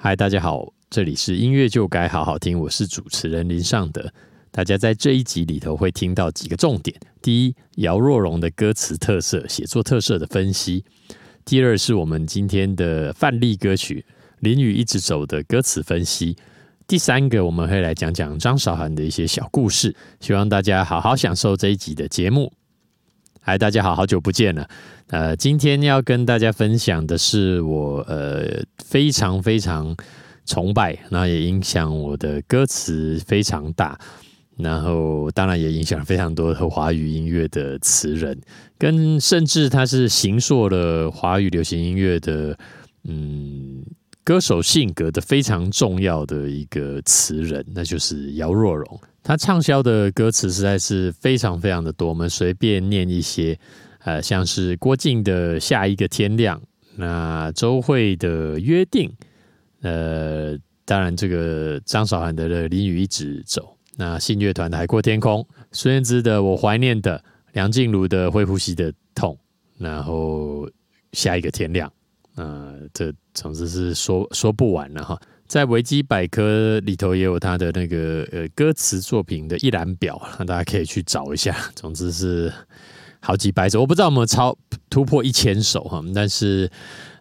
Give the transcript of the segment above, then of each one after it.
嗨，大家好，这里是音乐就该好好听，我是主持人林尚德。大家在这一集里头会听到几个重点：第一，姚若龙的歌词特色、写作特色的分析；第二，是我们今天的范例歌曲《淋雨一直走》的歌词分析；第三个，我们会来讲讲张韶涵的一些小故事。希望大家好好享受这一集的节目。嗨，大家好，好久不见了。呃，今天要跟大家分享的是我呃非常非常崇拜，那也影响我的歌词非常大，然后当然也影响非常多的华语音乐的词人，跟甚至他是形塑了华语流行音乐的嗯歌手性格的非常重要的一个词人，那就是姚若龙。他畅销的歌词实在是非常非常的多，我们随便念一些，呃，像是郭靖的《下一个天亮》，那周蕙的《约定》，呃，当然这个张韶涵的《淋雨一直走》，那信乐团的《海阔天空》，孙燕姿的《我怀念的》，梁静茹的《会呼吸的痛》，然后《下一个天亮》，呃，这总之是说说不完了哈。在维基百科里头也有他的那个呃歌词作品的一览表，那大家可以去找一下。总之是好几百首，我不知道有没有超突破一千首哈，但是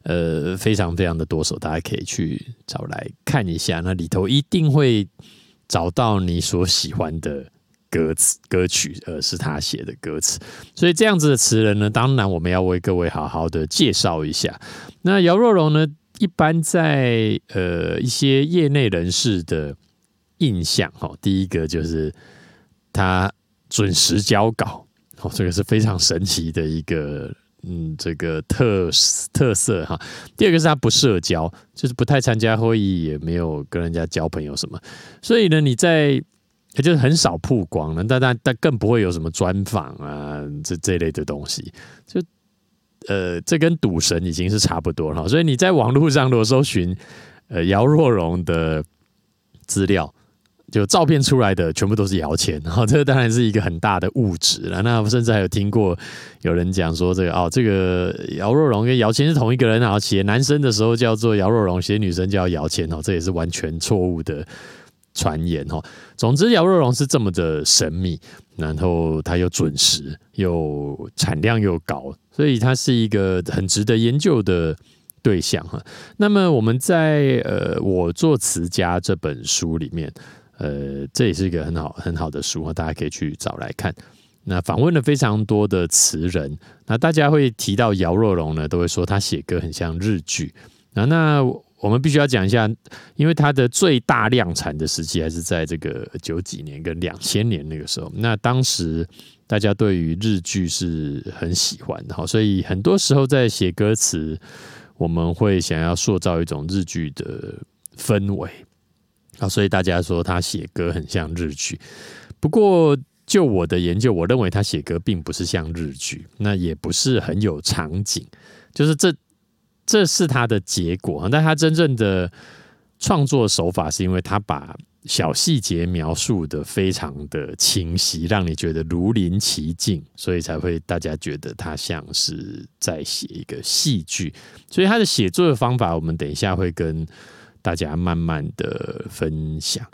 呃非常非常的多首，大家可以去找来看一下。那里头一定会找到你所喜欢的歌词歌曲，呃是他写的歌词。所以这样子的词人呢，当然我们要为各位好好的介绍一下。那姚若龙呢？一般在呃一些业内人士的印象哈，第一个就是他准时交稿，哦，这个是非常神奇的一个嗯这个特特色哈。第二个是他不社交，就是不太参加会议，也没有跟人家交朋友什么，所以呢，你在就是很少曝光了，但但但更不会有什么专访啊这这类的东西，就。呃，这跟赌神已经是差不多了，所以你在网络上如果搜寻呃姚若龙的资料，就照片出来的全部都是姚谦，然后这当然是一个很大的误指了。那甚至还有听过有人讲说，这个哦，这个姚若龙跟姚谦是同一个人，然后写男生的时候叫做姚若龙，写女生叫姚谦哦，这也是完全错误的。传言哈，总之姚若龙是这么的神秘，然后他又准时，又产量又高，所以他是一个很值得研究的对象哈。那么我们在呃我做词家这本书里面，呃这也是一个很好很好的书啊，大家可以去找来看。那访问了非常多的词人，那大家会提到姚若龙呢，都会说他写歌很像日剧啊。那我们必须要讲一下，因为它的最大量产的时期还是在这个九几年跟两千年那个时候。那当时大家对于日剧是很喜欢的，所以很多时候在写歌词，我们会想要塑造一种日剧的氛围啊。所以大家说他写歌很像日剧。不过就我的研究，我认为他写歌并不是像日剧，那也不是很有场景，就是这。这是他的结果，但他真正的创作手法是因为他把小细节描述的非常的清晰，让你觉得如临其境，所以才会大家觉得他像是在写一个戏剧。所以他的写作的方法，我们等一下会跟大家慢慢的分享，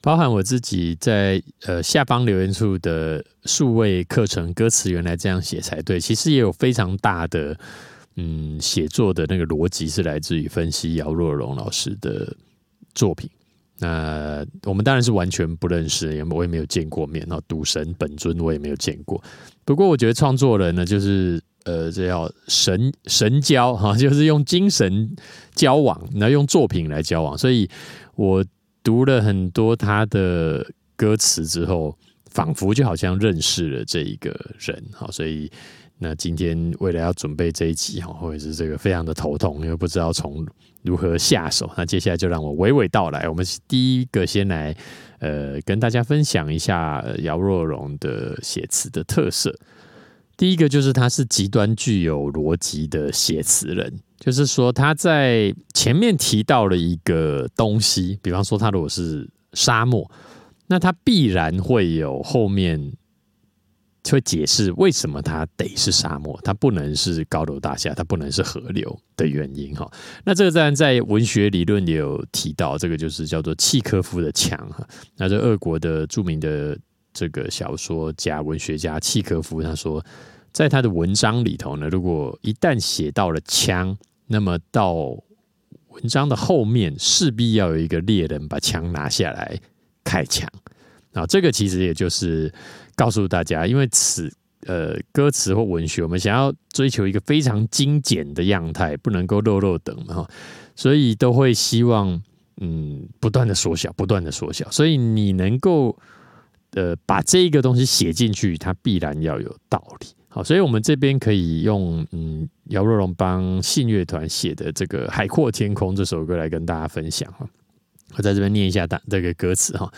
包含我自己在呃下方留言处的数位课程歌词，原来这样写才对，其实也有非常大的。嗯，写作的那个逻辑是来自于分析姚若龙老师的作品。那我们当然是完全不认识，也我也没有见过面。那赌神本尊我也没有见过。不过我觉得创作人呢，就是呃，这叫神神交哈，就是用精神交往，然后用作品来交往。所以我读了很多他的歌词之后，仿佛就好像认识了这一个人。好，所以。那今天为了要准备这一集哈，或者是这个非常的头痛，因为不知道从如何下手。那接下来就让我娓娓道来。我们第一个先来呃跟大家分享一下姚若龙的写词的特色。第一个就是他是极端具有逻辑的写词人，就是说他在前面提到了一个东西，比方说他如果是沙漠，那他必然会有后面。就会解释为什么它得是沙漠，它不能是高楼大厦，它不能是河流的原因哈。那这个当然在文学理论也有提到，这个就是叫做契科夫的墙哈。那这俄国的著名的这个小说家、文学家契科夫他说，在他的文章里头呢，如果一旦写到了枪，那么到文章的后面势必要有一个猎人把枪拿下来开枪。啊，这个其实也就是告诉大家，因为此呃歌词或文学，我们想要追求一个非常精简的样态，不能够漏漏等哈，所以都会希望嗯不断的缩小，不断的缩小，所以你能够呃把这一个东西写进去，它必然要有道理。好，所以我们这边可以用嗯姚若龙帮信乐团写的这个《海阔天空》这首歌来跟大家分享哈。我在这边念一下大这个歌词哈。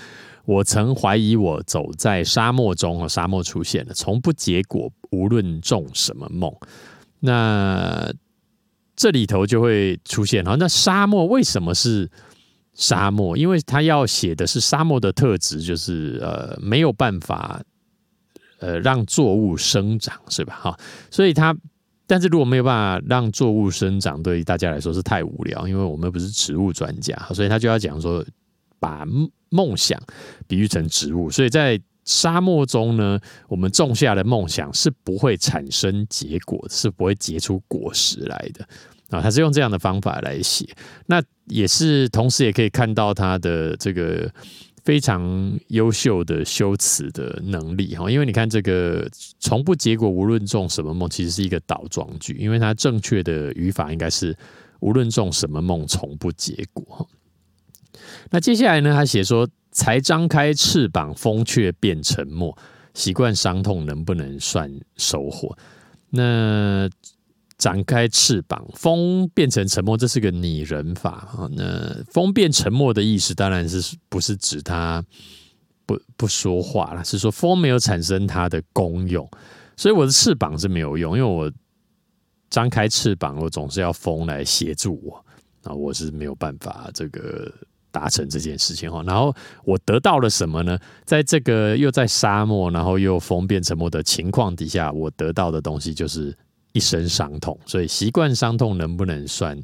我曾怀疑，我走在沙漠中，沙漠出现了，从不结果，无论种什么梦。那这里头就会出现，好，那沙漠为什么是沙漠？因为他要写的是沙漠的特质，就是呃没有办法呃让作物生长，是吧？哈，所以他，但是如果没有办法让作物生长，对于大家来说是太无聊，因为我们不是植物专家，所以他就要讲说把。梦想比喻成植物，所以在沙漠中呢，我们种下的梦想是不会产生结果，是不会结出果实来的啊。他是用这样的方法来写，那也是同时也可以看到他的这个非常优秀的修辞的能力哈。因为你看这个从不结果，无论种什么梦，其实是一个倒装句，因为它正确的语法应该是无论种什么梦，从不结果那接下来呢？他写说：“才张开翅膀，风却变沉默。习惯伤痛，能不能算收获？”那展开翅膀，风变成沉默，这是个拟人法啊。那风变沉默的意思，当然是不是指它不不说话了？是说风没有产生它的功用，所以我的翅膀是没有用，因为我张开翅膀，我总是要风来协助我啊，我是没有办法这个。达成这件事情哈，然后我得到了什么呢？在这个又在沙漠，然后又风变沉默的情况底下，我得到的东西就是一身伤痛。所以习惯伤痛能不能算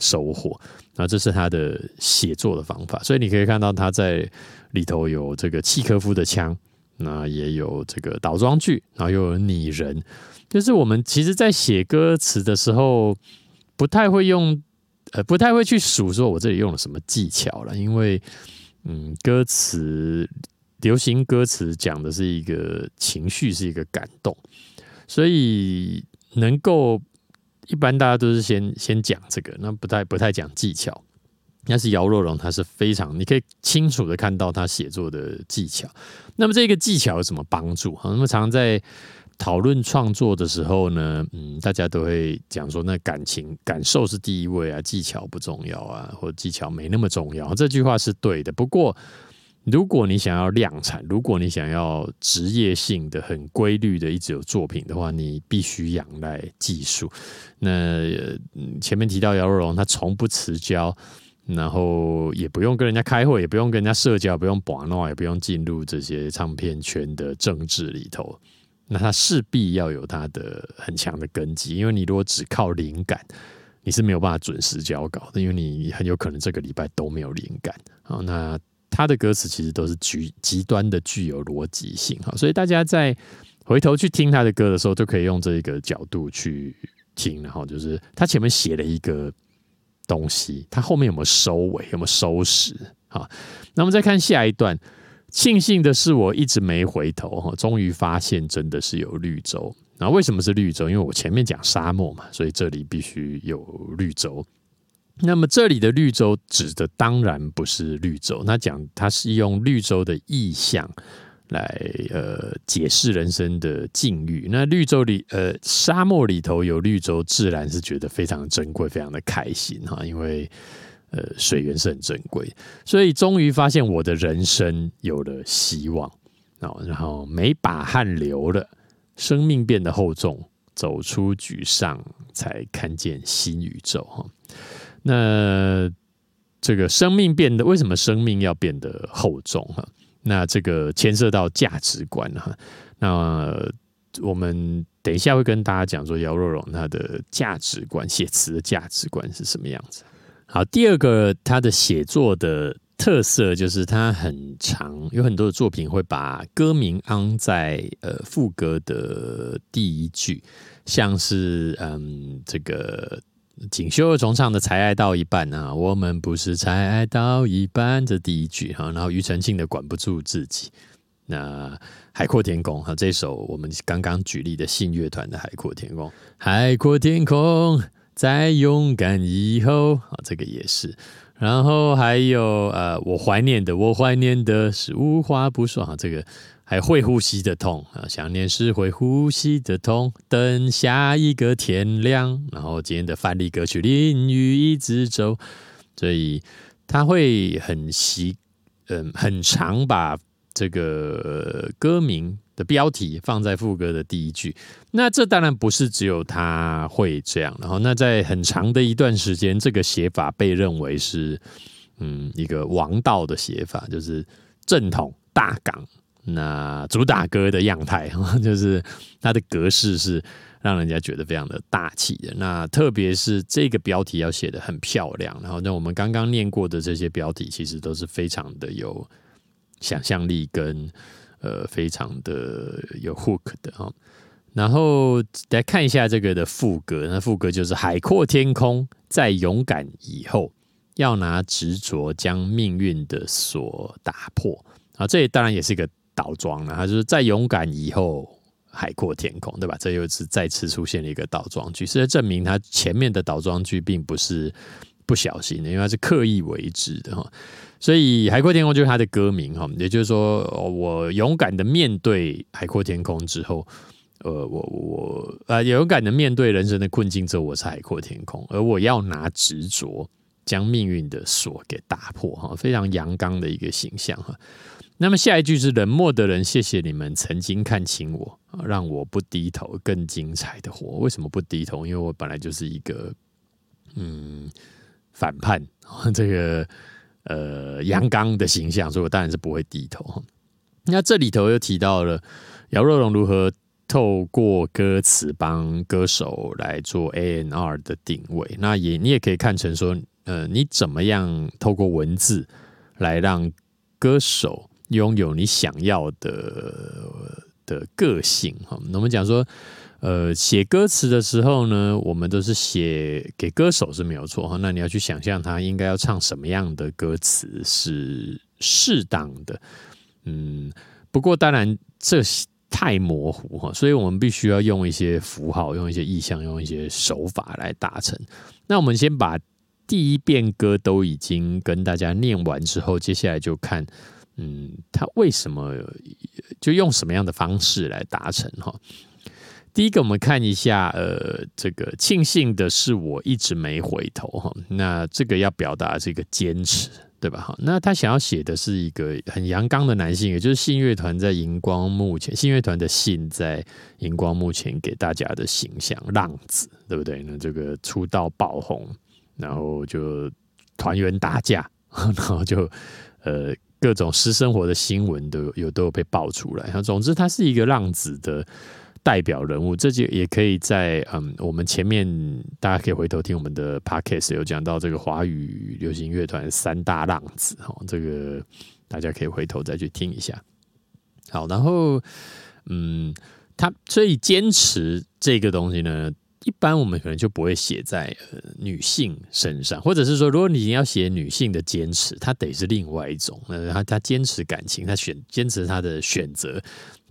收获？那这是他的写作的方法。所以你可以看到他在里头有这个契科夫的枪，那也有这个倒装句，然后又有拟人。就是我们其实在写歌词的时候，不太会用。呃，不太会去数说我这里用了什么技巧了，因为，嗯，歌词流行歌词讲的是一个情绪，是一个感动，所以能够一般大家都是先先讲这个，那不太不太讲技巧。但是姚若龙他是非常，你可以清楚的看到他写作的技巧。那么这个技巧有什么帮助？那么常在。讨论创作的时候呢，嗯，大家都会讲说，那感情感受是第一位啊，技巧不重要啊，或技巧没那么重要。这句话是对的。不过，如果你想要量产，如果你想要职业性的、很规律的一直有作品的话，你必须仰赖技术。那前面提到姚若龙，他从不辞交，然后也不用跟人家开会，也不用跟人家社交，不用把闹，也不用进入这些唱片圈的政治里头。那他势必要有他的很强的根基，因为你如果只靠灵感，你是没有办法准时交稿的，因为你很有可能这个礼拜都没有灵感啊。那他的歌词其实都是极极端的具有逻辑性哈，所以大家在回头去听他的歌的时候，就可以用这个角度去听，然后就是他前面写了一个东西，他后面有没有收尾，有没有收拾好？那我们再看下一段。庆幸的是，我一直没回头哈，终于发现真的是有绿洲。那为什么是绿洲？因为我前面讲沙漠嘛，所以这里必须有绿洲。那么这里的绿洲指的当然不是绿洲，那讲它是用绿洲的意象来呃解释人生的境遇。那绿洲里呃沙漠里头有绿洲，自然是觉得非常珍贵，非常的开心哈，因为。呃，水源是很珍贵，所以终于发现我的人生有了希望哦。然后没把汗流了，生命变得厚重，走出沮丧，才看见新宇宙哈。那这个生命变得为什么生命要变得厚重哈？那这个牵涉到价值观哈。那我们等一下会跟大家讲说姚若龙他的价值观，写词的价值观是什么样子。好，第二个他的写作的特色就是他很长，有很多的作品会把歌名安在呃副歌的第一句，像是嗯这个。锦绣二重唱的《才爱到一半》啊，我们不是才爱到一半，这第一句哈。然后庾澄庆的《管不住自己》，那《海阔天空》哈，这首我们刚刚举例的信乐团的《海阔天空》，海阔天空在勇敢以后啊，这个也是。然后还有呃，我怀念的，我怀念的是无话不说啊，这个。还会呼吸的痛啊，想念是会呼吸的痛。等下一个天亮，然后今天的范例歌曲《淋雨一直走》，所以他会很习，嗯，很长把这个歌名的标题放在副歌的第一句。那这当然不是只有他会这样，然后那在很长的一段时间，这个写法被认为是嗯一个王道的写法，就是正统大港。那主打歌的样态，就是它的格式是让人家觉得非常的大气的。那特别是这个标题要写的很漂亮，然后那我们刚刚念过的这些标题，其实都是非常的有想象力跟呃非常的有 hook 的哈。然后来看一下这个的副歌，那副歌就是海阔天空，在勇敢以后，要拿执着将命运的锁打破啊！这当然也是一个。倒装了，他就是在勇敢以后海阔天空，对吧？这又是再次出现了一个倒装句，是在证明他前面的倒装句并不是不小心的，因为他是刻意为之的哈。所以海阔天空就是他的歌名哈，也就是说，我勇敢的面对海阔天空之后，呃，我我呃勇敢的面对人生的困境之后，我是海阔天空，而我要拿执着将命运的锁给打破哈，非常阳刚的一个形象哈。那么下一句是冷漠的人，谢谢你们曾经看清我，让我不低头，更精彩的活。为什么不低头？因为我本来就是一个嗯反叛，这个呃阳刚的形象，所以我当然是不会低头。那这里头又提到了姚若龙如何透过歌词帮歌手来做 A N R 的定位。那也你也可以看成说，呃，你怎么样透过文字来让歌手。拥有你想要的的个性哈。那我们讲说，呃，写歌词的时候呢，我们都是写给歌手是没有错哈。那你要去想象他应该要唱什么样的歌词是适当的。嗯，不过当然这太模糊哈，所以我们必须要用一些符号，用一些意象，用一些手法来达成。那我们先把第一遍歌都已经跟大家念完之后，接下来就看。嗯，他为什么就用什么样的方式来达成哈？第一个，我们看一下，呃，这个庆幸的是我一直没回头哈。那这个要表达这个坚持，对吧？哈，那他想要写的是一个很阳刚的男性，也就是信乐团在荧光幕前，信乐团的信在荧光幕前给大家的形象，浪子，对不对？那这个出道爆红，然后就团员打架，然后就呃。各种私生活的新闻都有都有被爆出来，总之他是一个浪子的 代表人物，这就也可以在嗯，我们前面大家可以回头听我们的 podcast 有讲到这个华语流行乐团三大浪子哈，这个大家可以回头再去听一下。好，然后嗯，他所以坚持这个东西呢。一般我们可能就不会写在女性身上，或者是说，如果你要写女性的坚持，她得是另外一种。呃，她她坚持感情，她选坚持她的选择，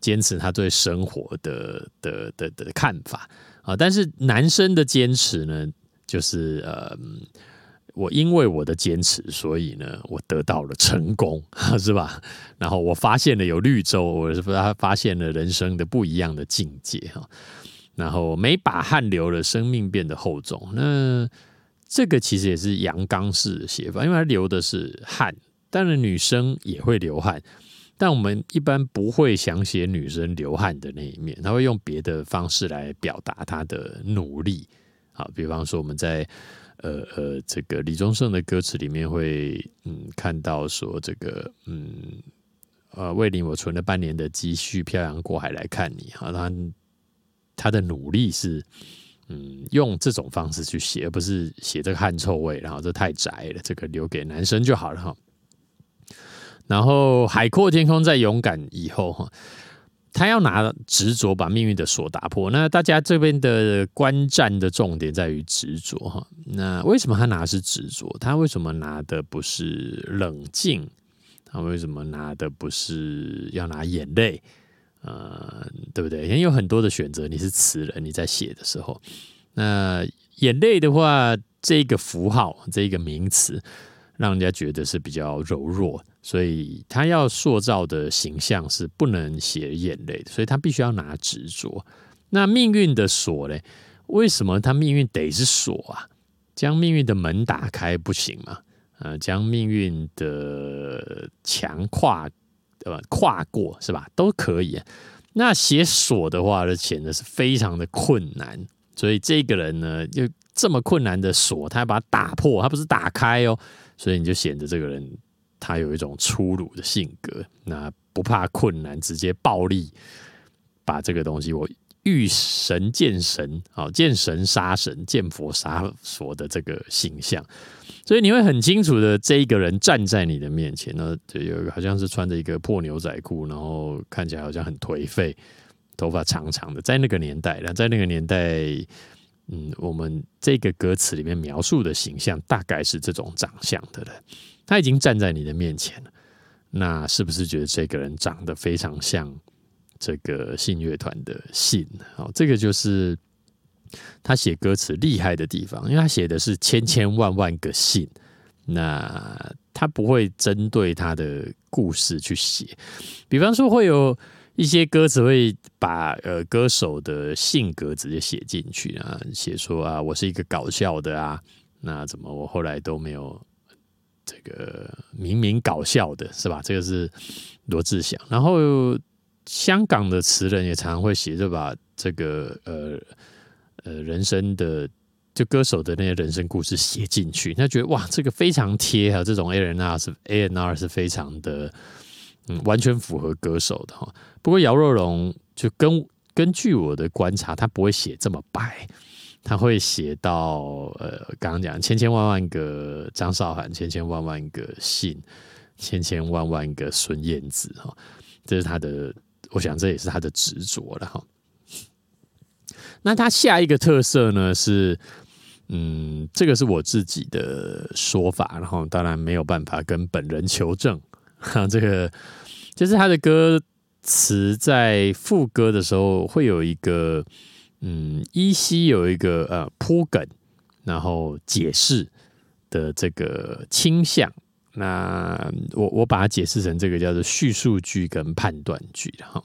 坚持他对生活的的的的看法啊。但是男生的坚持呢，就是呃，我因为我的坚持，所以呢，我得到了成功，是吧？然后我发现了有绿洲，我是不是他发现了人生的不一样的境界哈。然后每把汗流了，生命变得厚重。那这个其实也是阳刚式的写法，因为他流的是汗。当然女生也会流汗，但我们一般不会想写女生流汗的那一面，他会用别的方式来表达她的努力。好，比方说我们在呃呃这个李宗盛的歌词里面会嗯看到说这个嗯呃，魏林，我存了半年的积蓄，漂洋过海来看你。哈，他他的努力是，嗯，用这种方式去写，而不是写这个汗臭味，然后这太窄了，这个留给男生就好了哈。然后海阔天空，在勇敢以后哈。他要拿执着把命运的锁打破，那大家这边的观战的重点在于执着哈。那为什么他拿是执着？他为什么拿的不是冷静？他为什么拿的不是要拿眼泪？呃，对不对？因为有很多的选择，你是词人，你在写的时候，那眼泪的话，这个符号，这个名词。让人家觉得是比较柔弱，所以他要塑造的形象是不能写眼泪的，所以他必须要拿执着。那命运的锁呢？为什么他命运得是锁啊？将命运的门打开不行吗？呃，将命运的墙跨呃跨过是吧？都可以。那写锁的话，呢，显得是非常的困难。所以这个人呢，就这么困难的锁，他要把它打破，他不是打开哦。所以你就显得这个人他有一种粗鲁的性格，那不怕困难，直接暴力把这个东西，我遇神见神，好见神杀神，见佛杀佛的这个形象，所以你会很清楚的，这一个人站在你的面前呢，就有一个好像是穿着一个破牛仔裤，然后看起来好像很颓废，头发长长的，在那个年代，那在那个年代。嗯，我们这个歌词里面描述的形象大概是这种长相的人，他已经站在你的面前了，那是不是觉得这个人长得非常像这个信乐团的信？哦，这个就是他写歌词厉害的地方，因为他写的是千千万万个信，那他不会针对他的故事去写，比方说会有。一些歌词会把呃歌手的性格直接写进去啊，写说啊，我是一个搞笑的啊，那怎么我后来都没有这个明明搞笑的是吧？这个是罗志祥。然后香港的词人也常常会写，就把这个呃呃人生的就歌手的那些人生故事写进去，他觉得哇，这个非常贴啊，这种 A N R 是 A N R 是非常的。嗯，完全符合歌手的哈。不过姚若龙就跟根据我的观察，他不会写这么白，他会写到呃，刚刚讲千千万万个张韶涵，千千万万个信，千千万万个孙燕姿哈。这是他的，我想这也是他的执着了哈。那他下一个特色呢是，嗯，这个是我自己的说法，然后当然没有办法跟本人求证哈，这个。就是他的歌词在副歌的时候会有一个，嗯，依稀有一个呃铺梗，然后解释的这个倾向。那我我把它解释成这个叫做叙述句跟判断句哈。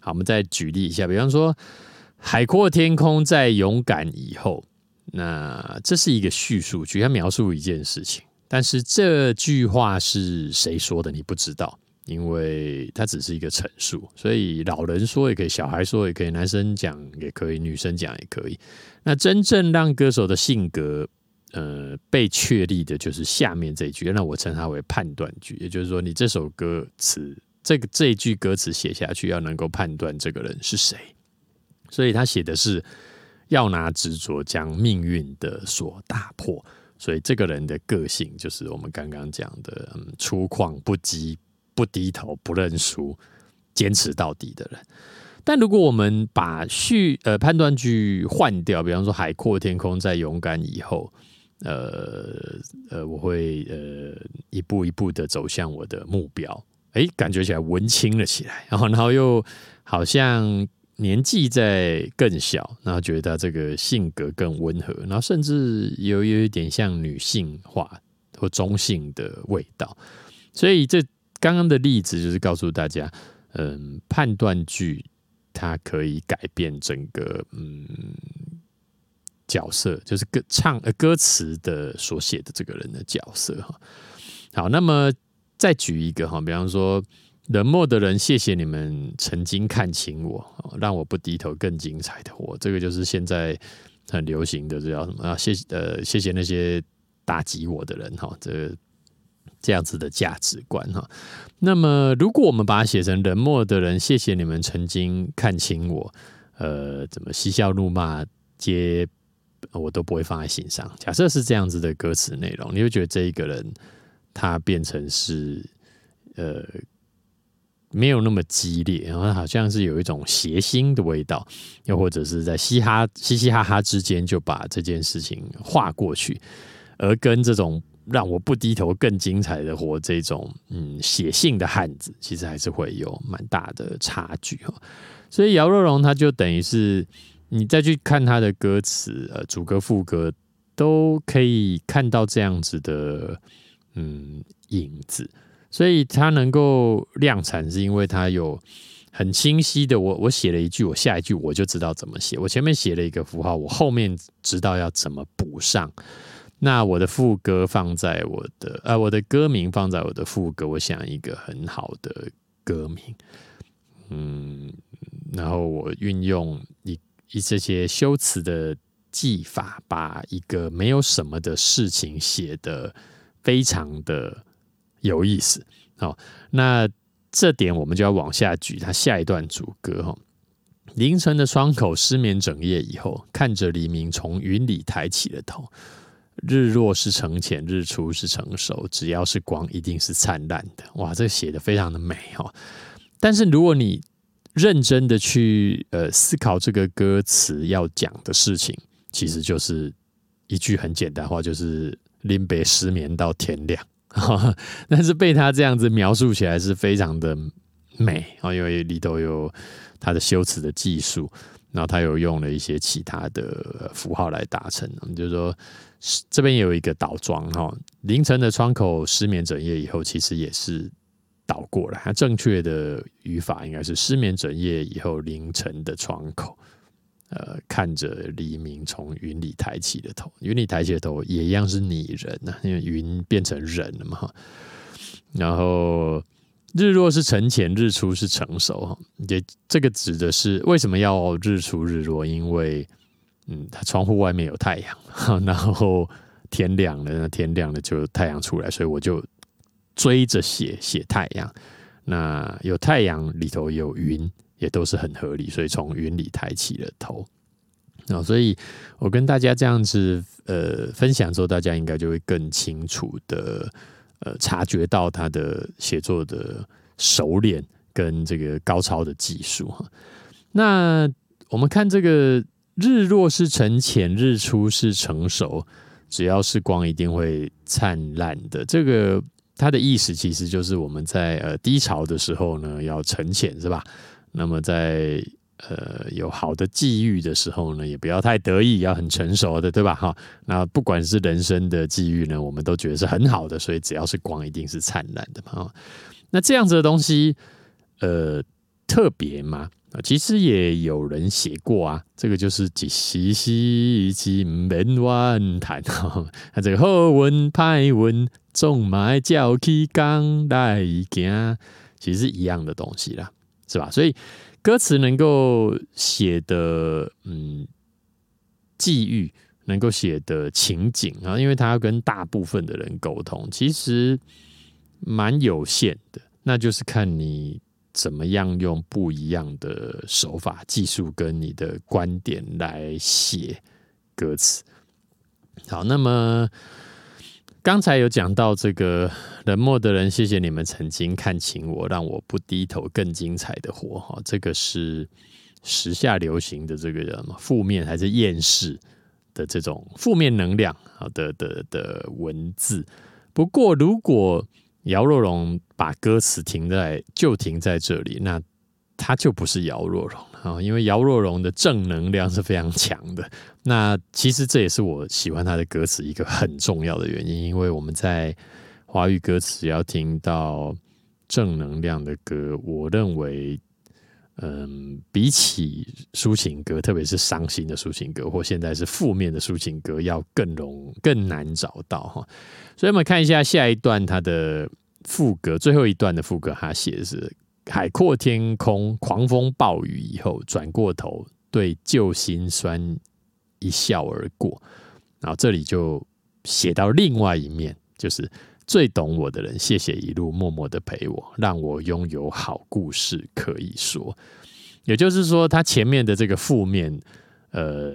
好，我们再举例一下，比方说“海阔天空在勇敢以后”，那这是一个叙述句，它描述一件事情，但是这句话是谁说的，你不知道。因为它只是一个陈述，所以老人说也可以，小孩说也可以，男生讲也可以，女生讲也可以。那真正让歌手的性格呃被确立的，就是下面这一句，那我称它为判断句。也就是说，你这首歌词这个这一句歌词写下去，要能够判断这个人是谁。所以他写的是要拿执着将命运的锁打破。所以这个人的个性就是我们刚刚讲的，嗯，粗犷不羁。不低头、不认输、坚持到底的人。但如果我们把序呃判断句换掉，比方说“海阔天空在勇敢以后”，呃呃，我会呃一步一步的走向我的目标。哎，感觉起来文青了起来，然 后然后又好像年纪在更小，然后觉得这个性格更温和，然后甚至有有一点像女性化或中性的味道。所以这。刚刚的例子就是告诉大家，嗯，判断句它可以改变整个嗯角色，就是歌唱呃歌词的所写的这个人的角色哈。好，那么再举一个哈，比方说冷漠的人，谢谢你们曾经看清我，让我不低头更精彩的我。这个就是现在很流行的，这叫什么啊？谢呃谢谢那些打击我的人哈，这。这样子的价值观哈。那么，如果我们把它写成冷漠的人，谢谢你们曾经看清我，呃，怎么嬉笑怒骂皆我都不会放在心上。假设是这样子的歌词内容，你会觉得这一个人他变成是呃没有那么激烈，然后好像是有一种谐星的味道，又或者是在嘻哈嘻嘻哈哈之间就把这件事情划过去，而跟这种。让我不低头更精彩的活，这种嗯写信的汉子，其实还是会有蛮大的差距哈。所以姚若龙他就等于是你再去看他的歌词，呃，主歌副歌都可以看到这样子的嗯影子。所以他能够量产，是因为他有很清晰的，我我写了一句，我下一句我就知道怎么写。我前面写了一个符号，我后面知道要怎么补上。那我的副歌放在我的呃，我的歌名放在我的副歌，我想一个很好的歌名，嗯，然后我运用一一这些修辞的技法，把一个没有什么的事情写的非常的有意思。好，那这点我们就要往下举，他下一段主歌哈，凌晨的窗口失眠整夜以后，看着黎明从云里抬起了头。日落是成浅，日出是成熟。只要是光，一定是灿烂的。哇，这写的非常的美哈。但是如果你认真的去呃思考这个歌词要讲的事情，其实就是一句很简单话，就是林北失眠到天亮。但是被他这样子描述起来是非常的美啊，因为里头有他的修辞的技术，然后他有用了一些其他的符号来达成，就是说。这边有一个倒装哈，凌晨的窗口失眠整夜以后，其实也是倒过来。它正确的语法应该是失眠整夜以后，凌晨的窗口，呃，看着黎明从云里抬起的头，云里抬起的头也一样是拟人呐，因为云变成人了嘛。然后日落是沉潜，日出是成熟哈。也这个指的是为什么要日出日落？因为嗯，它窗户外面有太阳，然后天亮了，那天亮了就太阳出来，所以我就追着写写太阳。那有太阳里头有云，也都是很合理，所以从云里抬起了头。啊，所以我跟大家这样子呃分享之后，大家应该就会更清楚的呃察觉到他的写作的熟练跟这个高超的技术哈。那我们看这个。日落是沉浅，日出是成熟。只要是光，一定会灿烂的。这个它的意思其实就是我们在呃低潮的时候呢，要沉潜，是吧？那么在呃有好的际遇的时候呢，也不要太得意，要很成熟的，对吧？哈，那不管是人生的际遇呢，我们都觉得是很好的，所以只要是光，一定是灿烂的嘛。那这样子的东西，呃，特别吗？其实也有人写过啊，这个就是几西西金门湾谈哈，他这个好文派文种埋叫起刚来行，其实一样的东西啦，是吧？所以歌词能够写的嗯际遇，能够写的情景啊，因为他要跟大部分的人沟通，其实蛮有限的，那就是看你。怎么样用不一样的手法、技术跟你的观点来写歌词？好，那么刚才有讲到这个冷漠的人，谢谢你们曾经看清我，让我不低头更精彩的活。哈，这个是时下流行的这个什么负面还是厌世的这种负面能量好的的的文字。不过如果姚若龙把歌词停在就停在这里，那他就不是姚若龙啊，因为姚若龙的正能量是非常强的。那其实这也是我喜欢他的歌词一个很重要的原因，因为我们在华语歌词要听到正能量的歌，我认为。嗯，比起抒情歌，特别是伤心的抒情歌，或现在是负面的抒情歌，要更容更难找到哈。所以，我们看一下下一段它的副歌，最后一段的副歌，他写的是“海阔天空，狂风暴雨以后，转过头对旧心酸一笑而过”。然后这里就写到另外一面，就是最懂我的人，谢谢一路默默的陪我，让我拥有好故事可以说。也就是说，他前面的这个负面，呃，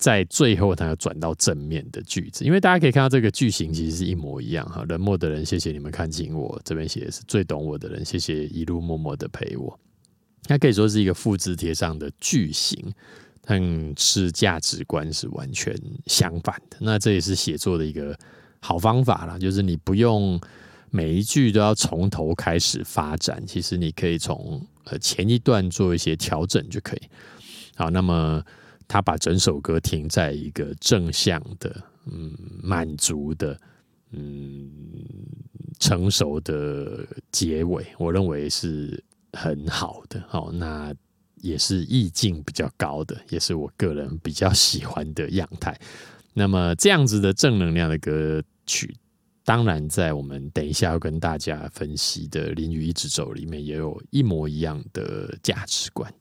在最后他要转到正面的句子，因为大家可以看到这个句型其实是一模一样哈。冷漠的人，谢谢你们看清我。这边写的是最懂我的人，谢谢一路默默的陪我。它可以说是一个复制贴上的句型，但是价值观是完全相反的。那这也是写作的一个好方法啦，就是你不用每一句都要从头开始发展，其实你可以从呃前一段做一些调整就可以。好，那么他把整首歌停在一个正向的、嗯满足的、嗯成熟的结尾，我认为是。很好的，好，那也是意境比较高的，也是我个人比较喜欢的样态。那么这样子的正能量的歌曲，当然在我们等一下要跟大家分析的《淋雨一直走》里面，也有一模一样的价值观。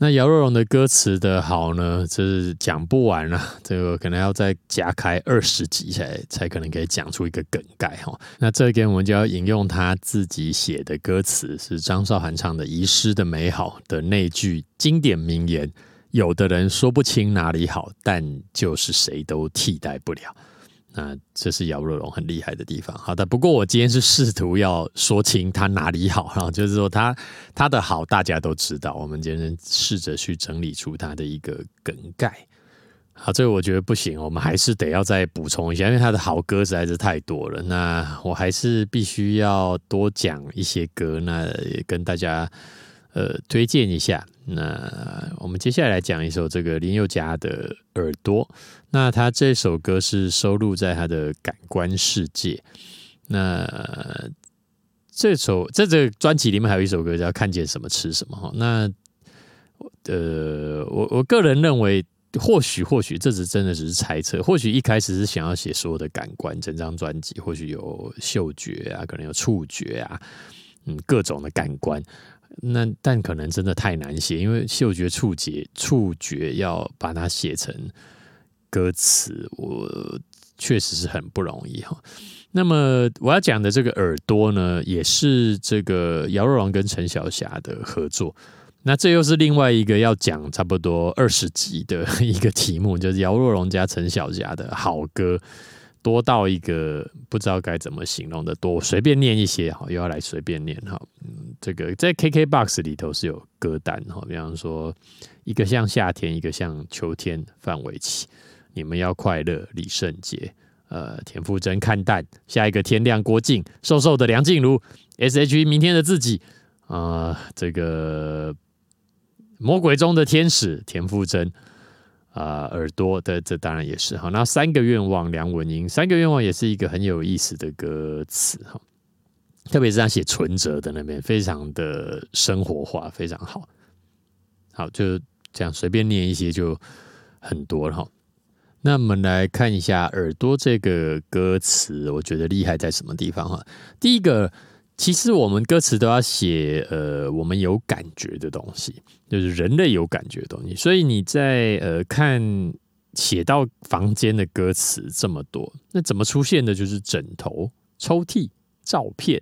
那姚若龙的歌词的好呢，这是讲不完了，这个可能要再加开二十集才才可能可以讲出一个梗概哈。那这边我们就要引用他自己写的歌词，是张韶涵唱的《遗失的美好》的那句经典名言：有的人说不清哪里好，但就是谁都替代不了。那这是姚若龙很厉害的地方。好的，不过我今天是试图要说清他哪里好，然后就是说他他的好大家都知道。我们今天试着去整理出他的一个梗概。好，这个我觉得不行，我们还是得要再补充一下，因为他的好歌实在是太多了。那我还是必须要多讲一些歌，那也跟大家呃推荐一下。那我们接下来讲一首这个林宥嘉的《耳朵》。那他这首歌是收录在他的《感官世界》。那这首在这个专辑里面还有一首歌叫《看见什么吃什么》哈。那呃，我我个人认为，或许或许这只真的只是猜测。或许一开始是想要写所有的感官，整张专辑或许有嗅觉啊，可能有触觉啊，嗯，各种的感官。那但可能真的太难写，因为嗅觉、触觉、触觉要把它写成歌词，我确实是很不容易哈。那么我要讲的这个耳朵呢，也是这个姚若龙跟陈小霞的合作。那这又是另外一个要讲差不多二十集的 一个题目，就是姚若龙加陈小霞的好歌。多到一个不知道该怎么形容的多，随便念一些哈，又要来随便念哈。嗯，这个在 KKBOX 里头是有歌单哈，比方说一个像夏天，一个像秋天，范玮琪，你们要快乐，李圣杰，呃，田馥甄看淡，下一个天亮，郭靖，瘦瘦的梁静茹，S.H.E 明天的自己，啊，这个魔鬼中的天使，田馥甄。啊，耳朵的这当然也是哈。那三个愿望，梁文音，三个愿望也是一个很有意思的歌词哈。特别是他写存折的那边，非常的生活化，非常好。好，就这样随便念一些就很多了哈。那我们来看一下耳朵这个歌词，我觉得厉害在什么地方哈？第一个。其实我们歌词都要写，呃，我们有感觉的东西，就是人类有感觉的东西。所以你在呃看写到房间的歌词这么多，那怎么出现的？就是枕头、抽屉、照片，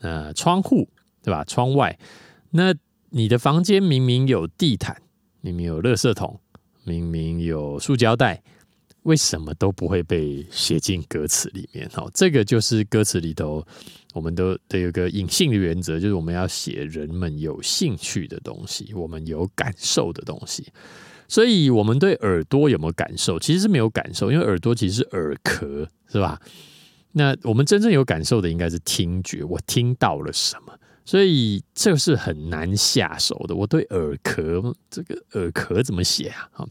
呃，窗户，对吧？窗外，那你的房间明明有地毯，明明有垃圾桶，明明有塑胶袋。为什么都不会被写进歌词里面？哈，这个就是歌词里头，我们都得有个隐性的原则，就是我们要写人们有兴趣的东西，我们有感受的东西。所以，我们对耳朵有没有感受？其实是没有感受，因为耳朵其实是耳壳，是吧？那我们真正有感受的应该是听觉，我听到了什么？所以，这个是很难下手的。我对耳壳这个耳壳怎么写啊？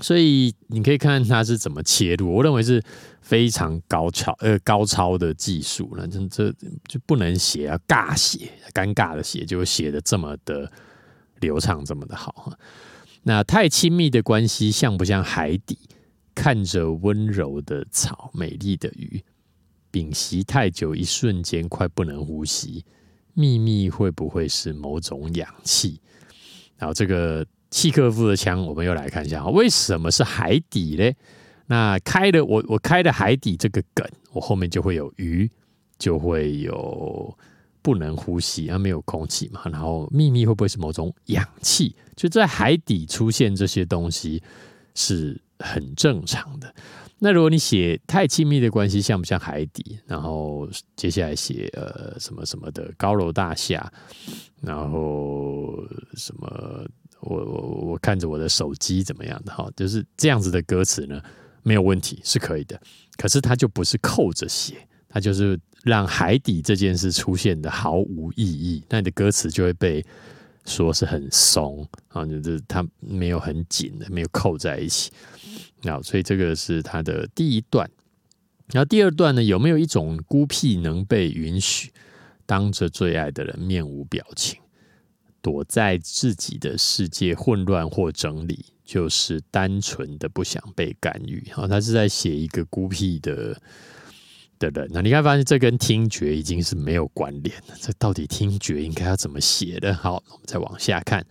所以你可以看看他是怎么切入，我认为是非常高超呃高超的技术了。这这就不能写啊，尬写，尴尬的写，就写的这么的流畅，这么的好那太亲密的关系像不像海底看着温柔的草，美丽的鱼？屏息太久，一瞬间快不能呼吸。秘密会不会是某种氧气？然后这个。契诃夫的枪，我们又来看一下为什么是海底呢？那开的我我开的海底这个梗，我后面就会有鱼，就会有不能呼吸，啊，没有空气嘛。然后秘密会不会是某种氧气？就在海底出现这些东西是很正常的。那如果你写太亲密的关系，像不像海底？然后接下来写呃什么什么的高楼大厦，然后什么我我我看着我的手机怎么样的哈，就是这样子的歌词呢，没有问题是可以的。可是它就不是扣着写，它就是让海底这件事出现的毫无意义，那你的歌词就会被说是很松啊，就是它没有很紧的，没有扣在一起。那所以这个是他的第一段，然后第二段呢，有没有一种孤僻能被允许，当着最爱的人面无表情，躲在自己的世界混乱或整理，就是单纯的不想被干预。好，他是在写一个孤僻的的人。那你看，发现这跟听觉已经是没有关联了。这到底听觉应该要怎么写的？好，我们再往下看。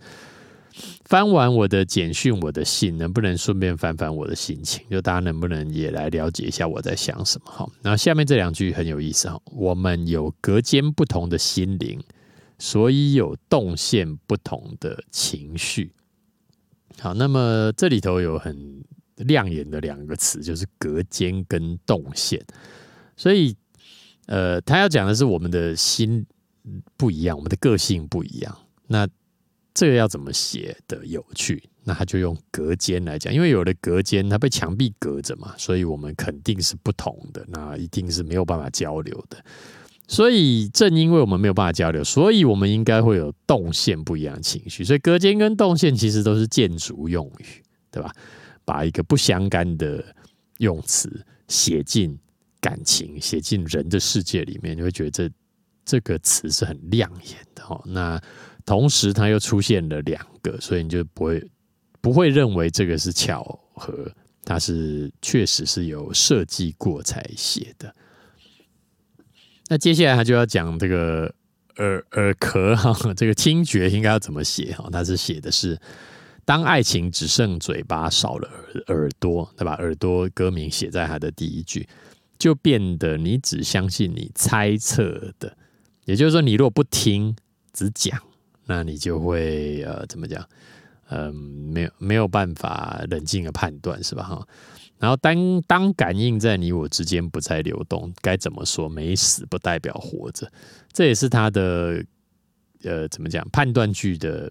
翻完我的简讯，我的信，能不能顺便翻翻我的心情？就大家能不能也来了解一下我在想什么？哈，那下面这两句很有意思哈。我们有隔间不同的心灵，所以有动线不同的情绪。好，那么这里头有很亮眼的两个词，就是隔间跟动线。所以，呃，他要讲的是我们的心不一样，我们的个性不一样。那这个要怎么写的有趣？那他就用隔间来讲，因为有的隔间它被墙壁隔着嘛，所以我们肯定是不同的，那一定是没有办法交流的。所以正因为我们没有办法交流，所以我们应该会有动线不一样的情绪。所以隔间跟动线其实都是建筑用语，对吧？把一个不相干的用词写进感情、写进人的世界里面，你会觉得这这个词是很亮眼的哦。那同时，它又出现了两个，所以你就不会不会认为这个是巧合，它是确实是有设计过才写的。那接下来他就要讲这个耳耳壳哈，这个听觉应该要怎么写哈？他是写的是当爱情只剩嘴巴少了耳耳朵，对吧？耳朵歌名写在他的第一句，就变得你只相信你猜测的，也就是说，你如果不听，只讲。那你就会呃怎么讲？嗯，没有没有办法冷静的判断是吧？哈，然后当当感应在你我之间不再流动，该怎么说？没死不代表活着，这也是他的呃怎么讲判断句的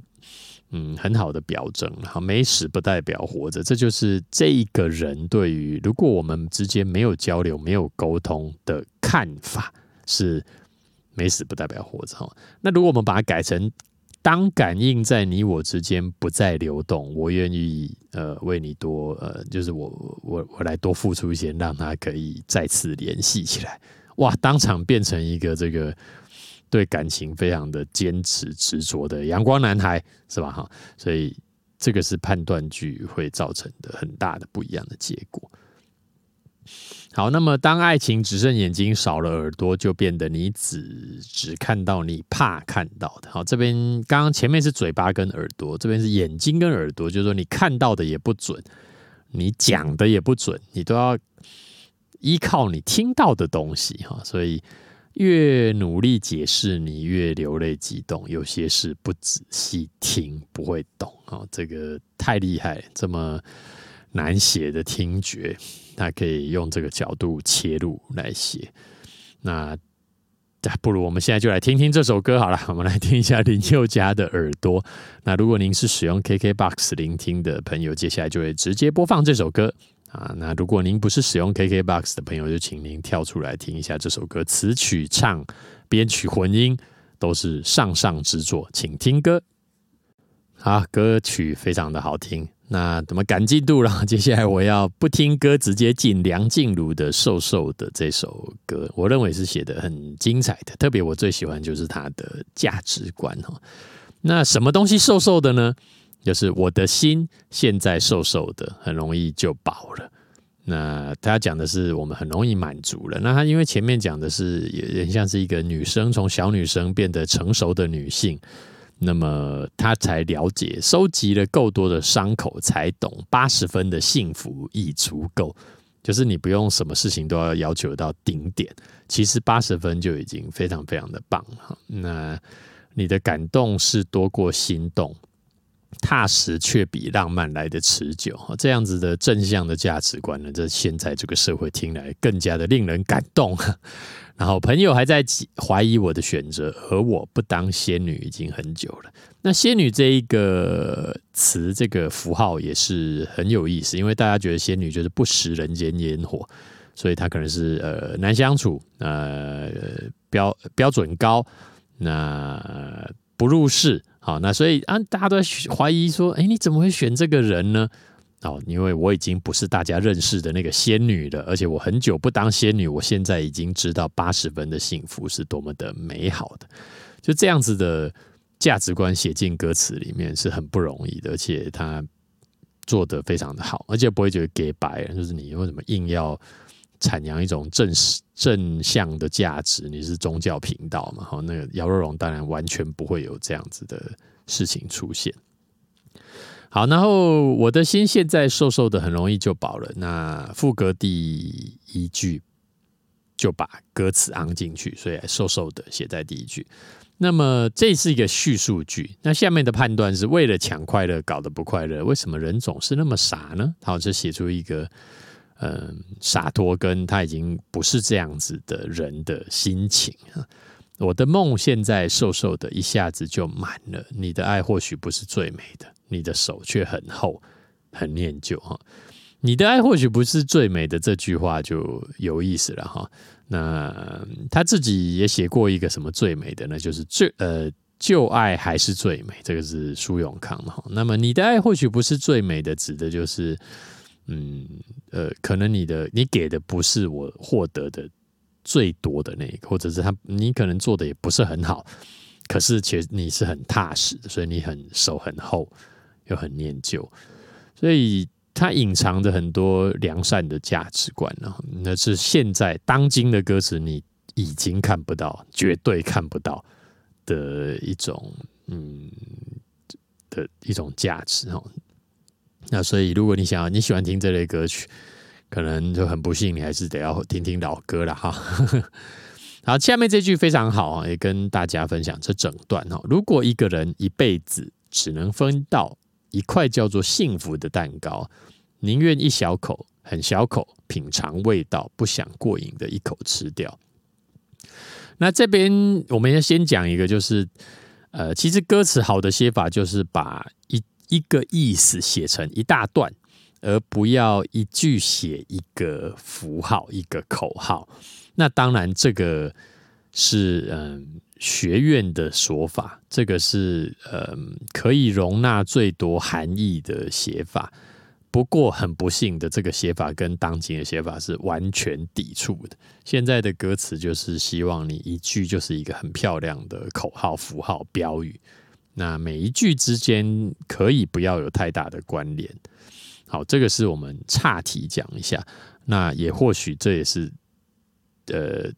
嗯很好的表征。好，没死不代表活着，这就是这一个人对于如果我们之间没有交流、没有沟通的看法是没死不代表活着。那如果我们把它改成。当感应在你我之间不再流动，我愿意呃为你多呃，就是我我我来多付出一些，让他可以再次联系起来。哇，当场变成一个这个对感情非常的坚持执着的阳光男孩，是吧？哈，所以这个是判断句会造成的很大的不一样的结果。好，那么当爱情只剩眼睛少了耳朵，就变得你只只看到你怕看到的。好，这边刚刚前面是嘴巴跟耳朵，这边是眼睛跟耳朵，就是说你看到的也不准，你讲的也不准，你都要依靠你听到的东西哈。所以越努力解释，你越流泪激动。有些事不仔细听不会懂啊，这个太厉害，这么难写的听觉。他可以用这个角度切入来写，那不如我们现在就来听听这首歌好了。我们来听一下林宥嘉的《耳朵》。那如果您是使用 KKBOX 聆听的朋友，接下来就会直接播放这首歌啊。那如果您不是使用 KKBOX 的朋友，就请您跳出来听一下这首歌，词曲唱、编曲、混音都是上上之作，请听歌。好，歌曲非常的好听。那怎么赶进度了？接下来我要不听歌，直接进梁静茹的《瘦瘦的》这首歌。我认为是写的很精彩的，特别我最喜欢就是她的价值观哈。那什么东西瘦瘦的呢？就是我的心现在瘦瘦的，很容易就饱了。那他讲的是我们很容易满足了。那他因为前面讲的是也像是一个女生从小女生变得成熟的女性。那么他才了解，收集了够多的伤口，才懂八十分的幸福已足够。就是你不用什么事情都要要求到顶点，其实八十分就已经非常非常的棒了。那你的感动是多过心动，踏实却比浪漫来的持久。这样子的正向的价值观呢，在现在这个社会听来更加的令人感动。然后朋友还在怀疑我的选择，而我不当仙女已经很久了。那仙女这一个词，这个符号也是很有意思，因为大家觉得仙女就是不食人间烟火，所以她可能是呃难相处，呃标标准高，那不入世。好，那所以啊，大家都在怀疑说，哎，你怎么会选这个人呢？哦，因为我已经不是大家认识的那个仙女了，而且我很久不当仙女，我现在已经知道八十分的幸福是多么的美好的。就这样子的价值观写进歌词里面是很不容易的，而且他做的非常的好，而且不会觉得给白，就是你为什么硬要阐扬一种正正向的价值？你是宗教频道嘛？好，那个姚若龙当然完全不会有这样子的事情出现。好，然后我的心现在瘦瘦的，很容易就饱了。那副歌第一句就把歌词昂进去，所以瘦瘦的写在第一句。那么这是一个叙述句。那下面的判断是为了抢快乐搞得不快乐，为什么人总是那么傻呢？好，这写出一个嗯洒脱，跟他已经不是这样子的人的心情。我的梦现在瘦瘦的，一下子就满了。你的爱或许不是最美的。你的手却很厚，很念旧哈。你的爱或许不是最美的，这句话就有意思了哈。那他自己也写过一个什么最美的呢？就是最呃旧爱还是最美，这个是苏永康哈。那么你的爱或许不是最美的，指的就是嗯呃，可能你的你给的不是我获得的最多的那个，或者是他你可能做的也不是很好，可是其实你是很踏实，所以你很手很厚。又很念旧，所以它隐藏着很多良善的价值观呢。那是现在当今的歌词你已经看不到，绝对看不到的一种嗯的一种价值哦。那所以如果你想要你喜欢听这类歌曲，可能就很不幸，你还是得要听听老歌了哈。好，下面这句非常好啊，也跟大家分享这整段哈。如果一个人一辈子只能分到一块叫做幸福的蛋糕，宁愿一小口、很小口品尝味道，不想过瘾的一口吃掉。那这边我们要先讲一个，就是呃，其实歌词好的写法就是把一一个意思写成一大段，而不要一句写一个符号、一个口号。那当然，这个是嗯。学院的说法，这个是呃可以容纳最多含义的写法。不过很不幸的，这个写法跟当今的写法是完全抵触的。现在的歌词就是希望你一句就是一个很漂亮的口号、符号、标语，那每一句之间可以不要有太大的关联。好，这个是我们岔题讲一下。那也或许这也是呃。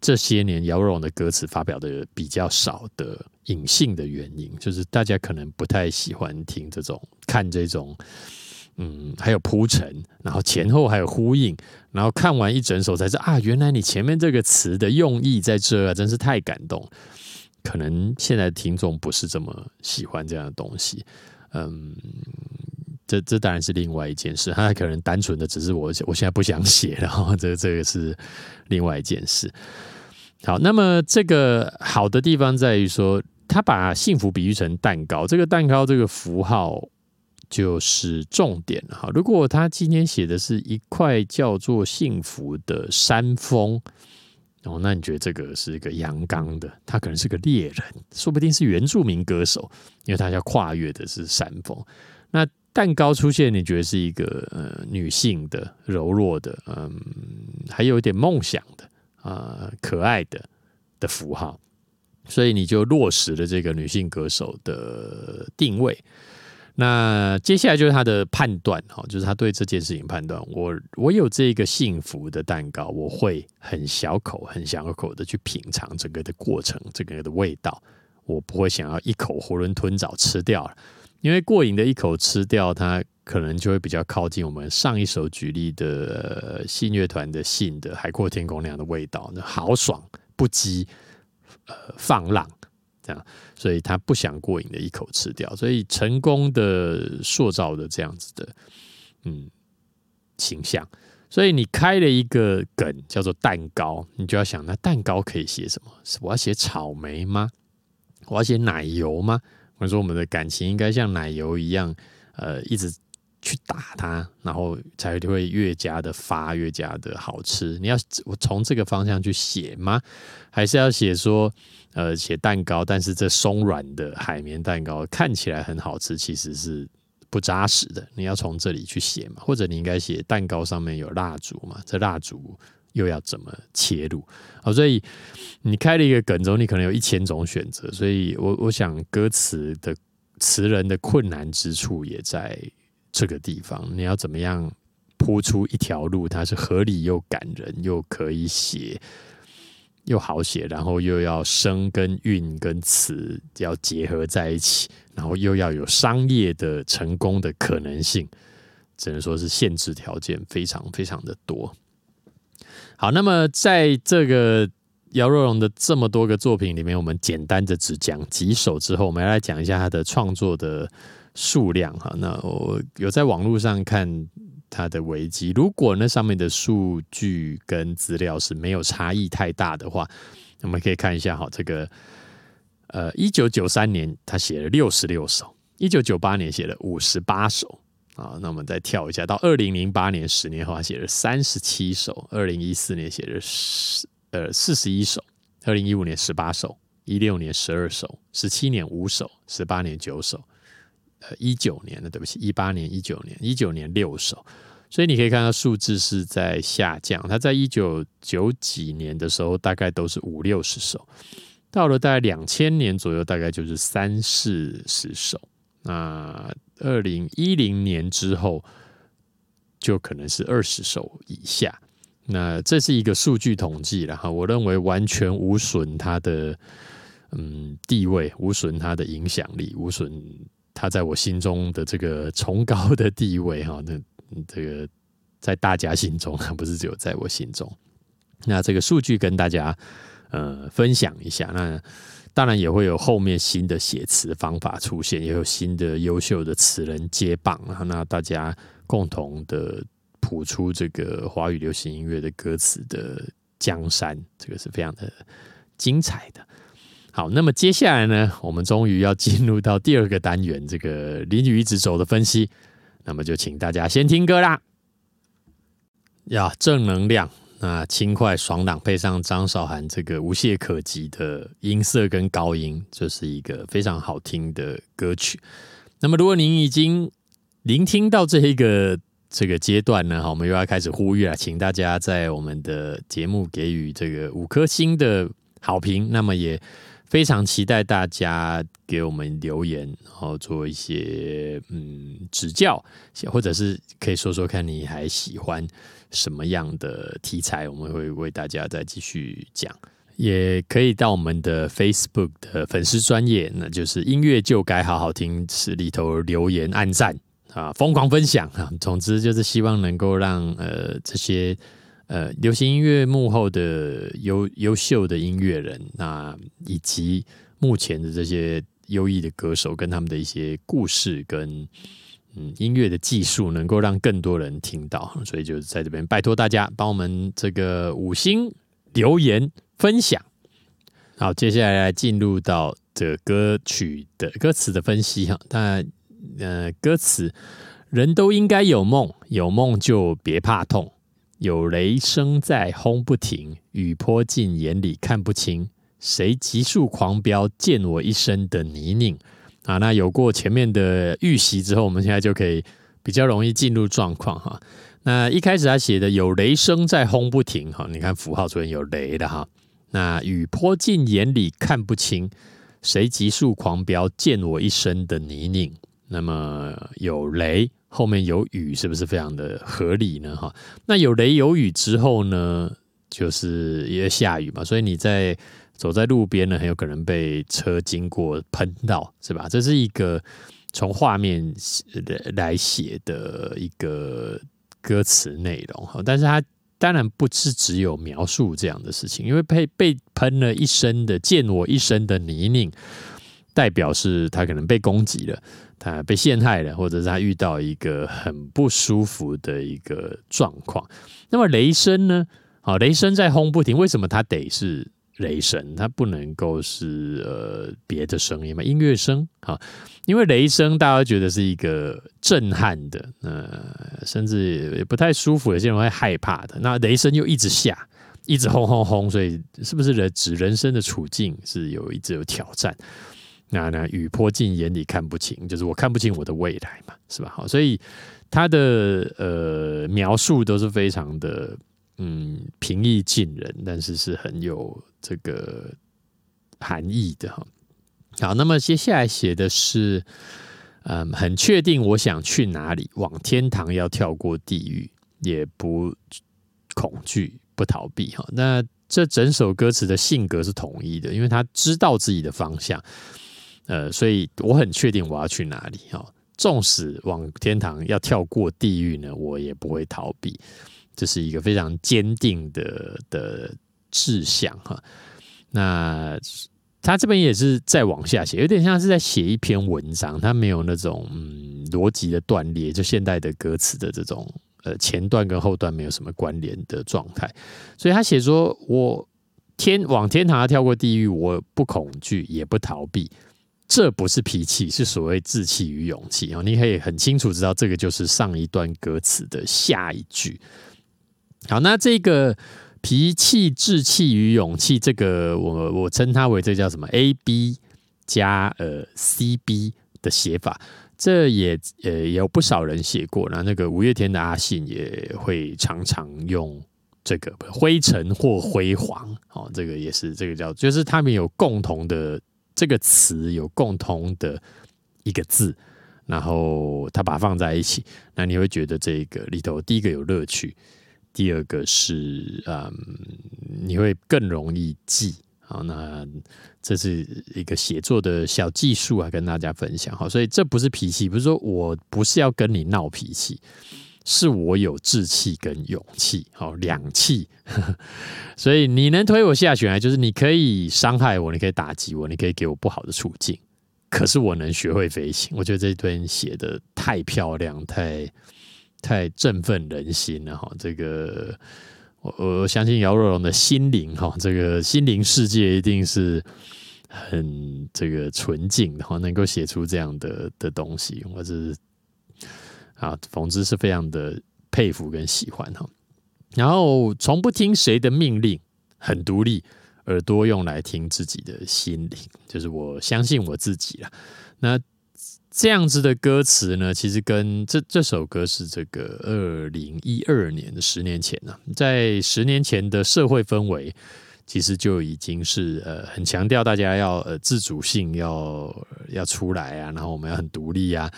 这些年姚若龙的歌词发表的比较少的隐性的原因，就是大家可能不太喜欢听这种看这种，嗯，还有铺陈，然后前后还有呼应，然后看完一整首才知道啊，原来你前面这个词的用意在这啊，真是太感动。可能现在听众不是这么喜欢这样的东西，嗯，这这当然是另外一件事，他可能单纯的只是我我现在不想写，然后这这个是另外一件事。好，那么这个好的地方在于说，他把幸福比喻成蛋糕，这个蛋糕这个符号就是重点哈。如果他今天写的是一块叫做幸福的山峰，哦，那你觉得这个是一个阳刚的，他可能是个猎人，说不定是原住民歌手，因为他要跨越的是山峰。那蛋糕出现，你觉得是一个呃女性的、柔弱的，嗯，还有一点梦想的。啊，可爱的的符号，所以你就落实了这个女性歌手的定位。那接下来就是他的判断，哈，就是他对这件事情判断。我我有这个幸福的蛋糕，我会很小口、很小口的去品尝整个的过程，整个的味道。我不会想要一口囫囵吞枣吃掉了，因为过瘾的一口吃掉它。可能就会比较靠近我们上一首举例的信乐团的信的《海阔天空》那样的味道，那豪爽不羁，呃，放浪这样，所以他不想过瘾的一口吃掉，所以成功的塑造的这样子的嗯形象。所以你开了一个梗叫做蛋糕，你就要想，那蛋糕可以写什么？我要写草莓吗？我要写奶油吗？或者说我们的感情应该像奶油一样，呃，一直去打它，然后才会越加的发，越加的好吃。你要我从这个方向去写吗？还是要写说，呃，写蛋糕，但是这松软的海绵蛋糕看起来很好吃，其实是。不扎实的，你要从这里去写嘛？或者你应该写蛋糕上面有蜡烛嘛？这蜡烛又要怎么切入？好，所以你开了一个梗之后，你可能有一千种选择。所以我我想，歌词的词人的困难之处也在这个地方。你要怎么样铺出一条路，它是合理又感人，又可以写。又好写，然后又要声跟韵跟词要结合在一起，然后又要有商业的成功的可能性，只能说是限制条件非常非常的多。好，那么在这个姚若龙的这么多个作品里面，我们简单的只讲几首之后，我们要来讲一下他的创作的数量哈。那我有在网络上看。他的危机，如果那上面的数据跟资料是没有差异太大的话，我们可以看一下哈，这个呃，一九九三年他写了六十六首，一九九八年写了五十八首啊，那我们再跳一下，到二零零八年十年后他写了三十七首，二零一四年写了十呃四十一首，二零一五年十八首，一六年十二首，十七年五首，十八年九首。呃，一九年的，对不起，一八年、一九年、一九年六首，所以你可以看到数字是在下降。它在一九九几年的时候，大概都是五六十首，到了大概两千年左右，大概就是三四十首。那二零一零年之后，就可能是二十首以下。那这是一个数据统计了哈，我认为完全无损他的嗯地位，无损他的影响力，无损。他在我心中的这个崇高的地位，哈，那这个在大家心中，不是只有在我心中。那这个数据跟大家呃分享一下，那当然也会有后面新的写词方法出现，也有新的优秀的词人接棒啊。那大家共同的谱出这个华语流行音乐的歌词的江山，这个是非常的精彩的。好，那么接下来呢，我们终于要进入到第二个单元，这个林雨一直走的分析。那么就请大家先听歌啦。呀，正能量，那轻快爽朗，配上张韶涵这个无懈可击的音色跟高音，这是一个非常好听的歌曲。那么，如果您已经聆听到这一个这个阶段呢，好，我们又要开始呼吁了，请大家在我们的节目给予这个五颗星的好评。那么也。非常期待大家给我们留言，然后做一些嗯指教，或者是可以说说看你还喜欢什么样的题材，我们会为大家再继续讲。也可以到我们的 Facebook 的粉丝专业，那就是音乐就该好好听，是里头留言、按赞啊，疯狂分享啊。总之就是希望能够让呃这些。呃，流行音乐幕后的优优秀的音乐人，那以及目前的这些优异的歌手，跟他们的一些故事跟嗯音乐的技术，能够让更多人听到，所以就在这边拜托大家帮我们这个五星留言分享。好，接下来进入到这歌曲的歌词的分析哈。那呃，歌词人都应该有梦，有梦就别怕痛。有雷声在轰不停，雨泼进眼里看不清，谁急速狂飙溅我一身的泥泞啊！那有过前面的预习之后，我们现在就可以比较容易进入状况哈。那一开始他写的有雷声在轰不停哈，你看符号这边有雷的哈。那雨泼进眼里看不清，谁急速狂飙溅我一身的泥泞？那么有雷。后面有雨，是不是非常的合理呢？哈，那有雷有雨之后呢，就是也下雨嘛，所以你在走在路边呢，很有可能被车经过喷到，是吧？这是一个从画面来写的一个歌词内容哈，但是他当然不是只有描述这样的事情，因为被被喷了一身的溅我一身的泥泞，代表是他可能被攻击了，他被陷害了，或者是他遇到一个很不舒服的一个状况。那么雷声呢？好，雷声在轰不停，为什么他得是？雷声，它不能够是呃别的声音嘛？音乐声啊，因为雷声大家觉得是一个震撼的，呃，甚至也不太舒服，有些人会害怕的。那雷声又一直下，一直轰轰轰，所以是不是人指人生的处境是有一直有挑战？那那雨泼进眼里看不清，就是我看不清我的未来嘛，是吧？好，所以他的呃描述都是非常的。嗯，平易近人，但是是很有这个含义的哈。好，那么接下来写的是，嗯，很确定我想去哪里，往天堂要跳过地狱，也不恐惧，不逃避哈。那这整首歌词的性格是统一的，因为他知道自己的方向，呃，所以我很确定我要去哪里哈。纵使往天堂要跳过地狱呢，我也不会逃避。这是一个非常坚定的的志向哈。那他这边也是再往下写，有点像是在写一篇文章，他没有那种嗯逻辑的断裂，就现代的歌词的这种呃前段跟后段没有什么关联的状态。所以他写说：“我天往天堂跳过地狱，我不恐惧也不逃避。”这不是脾气，是所谓志气与勇气啊！你可以很清楚知道，这个就是上一段歌词的下一句。好，那这个脾气、志气与勇气，这个我我称它为这叫什么？A B 加呃 C B 的写法，这也呃有不少人写过。那那个五月天的阿信也会常常用这个灰尘或辉煌。哦，这个也是这个叫，就是他们有共同的这个词，有共同的一个字，然后他把它放在一起，那你会觉得这个里头第一个有乐趣。第二个是，嗯，你会更容易记。好，那这是一个写作的小技术啊，跟大家分享。好，所以这不是脾气，不是说我不是要跟你闹脾气，是我有志气跟勇气，好两气。所以你能推我下悬崖，就是你可以伤害我，你可以打击我，你可以给我不好的处境，可是我能学会飞行。我觉得这一段写的太漂亮，太。太振奋人心了哈！这个我我相信姚若龙的心灵哈，这个心灵世界一定是很这个纯净的哈，能够写出这样的的东西，我是啊，总之是非常的佩服跟喜欢哈。然后从不听谁的命令，很独立，耳朵用来听自己的心灵，就是我相信我自己了。那。这样子的歌词呢，其实跟这这首歌是这个二零一二年的十年前呢，在十年前的社会氛围，其实就已经是呃很强调大家要呃自主性要要出来啊，然后我们要很独立啊，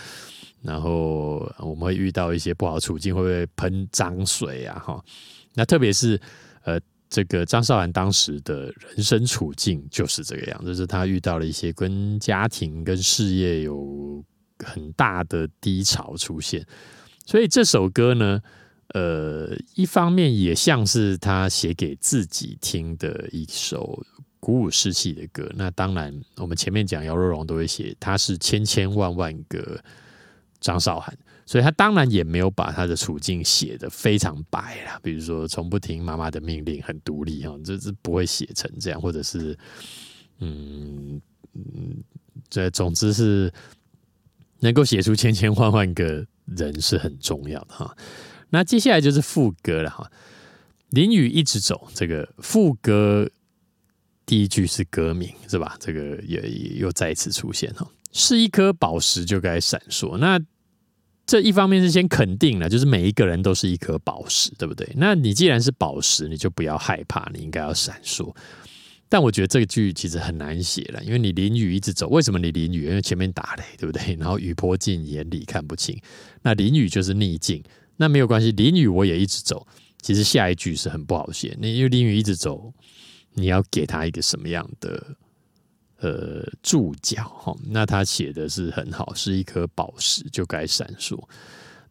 然后我们会遇到一些不好处境，会不会喷脏水啊？哈，那特别是呃这个张韶涵当时的人生处境就是这个样，就是他遇到了一些跟家庭跟事业有。很大的低潮出现，所以这首歌呢，呃，一方面也像是他写给自己听的一首鼓舞士气的歌。那当然，我们前面讲姚若龙都会写，他是千千万万个张韶涵，所以他当然也没有把他的处境写的非常白啦。比如说，从不听妈妈的命令，很独立哈，这是不会写成这样，或者是，嗯嗯，这总之是。能够写出千千万万个人是很重要的哈。那接下来就是副歌了哈。淋雨一直走，这个副歌第一句是歌名是吧？这个也又再次出现哈。是一颗宝石就该闪烁。那这一方面是先肯定了，就是每一个人都是一颗宝石，对不对？那你既然是宝石，你就不要害怕，你应该要闪烁。但我觉得这个句其实很难写了，因为你淋雨一直走，为什么你淋雨？因为前面打雷，对不对？然后雨泼进眼里看不清，那淋雨就是逆境，那没有关系，淋雨我也一直走。其实下一句是很不好写，你因为淋雨一直走，你要给他一个什么样的呃注脚哈。那他写的是很好，是一颗宝石就该闪烁。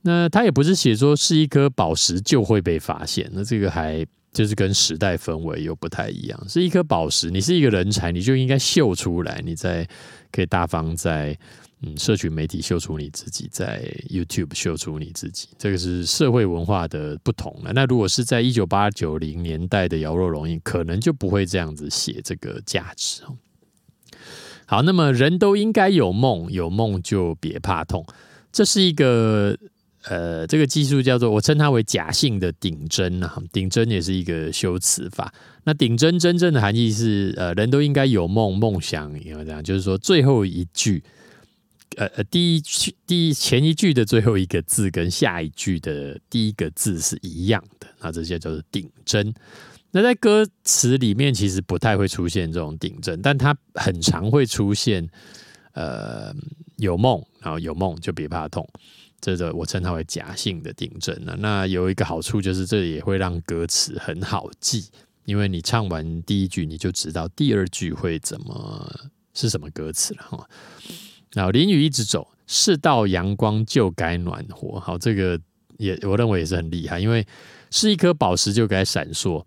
那他也不是写说是一颗宝石就会被发现，那这个还就是跟时代氛围又不太一样。是一颗宝石，你是一个人才，你就应该秀出来，你在可以大方在嗯社群媒体秀出你自己，在 YouTube 秀出你自己，这个是社会文化的不同了。那如果是在一九八九零年代的姚若龙，可能就不会这样子写这个价值哦。好，那么人都应该有梦，有梦就别怕痛，这是一个。呃，这个技术叫做我称它为假性的顶针啊，顶针也是一个修辞法。那顶针真正的含义是，呃，人都应该有梦，梦想有这样，就是说最后一句，呃呃，第一句第一前一句的最后一个字跟下一句的第一个字是一样的，那这些叫做顶针。那在歌词里面其实不太会出现这种顶针，但它很常会出现，呃，有梦，然后有梦就别怕痛。这个我称它为假性的顶正呢。那有一个好处就是，这也会让歌词很好记，因为你唱完第一句，你就知道第二句会怎么是什么歌词了哈。然后淋雨一直走，是道阳光就该暖和。好，这个也我认为也是很厉害，因为是一颗宝石就该闪烁，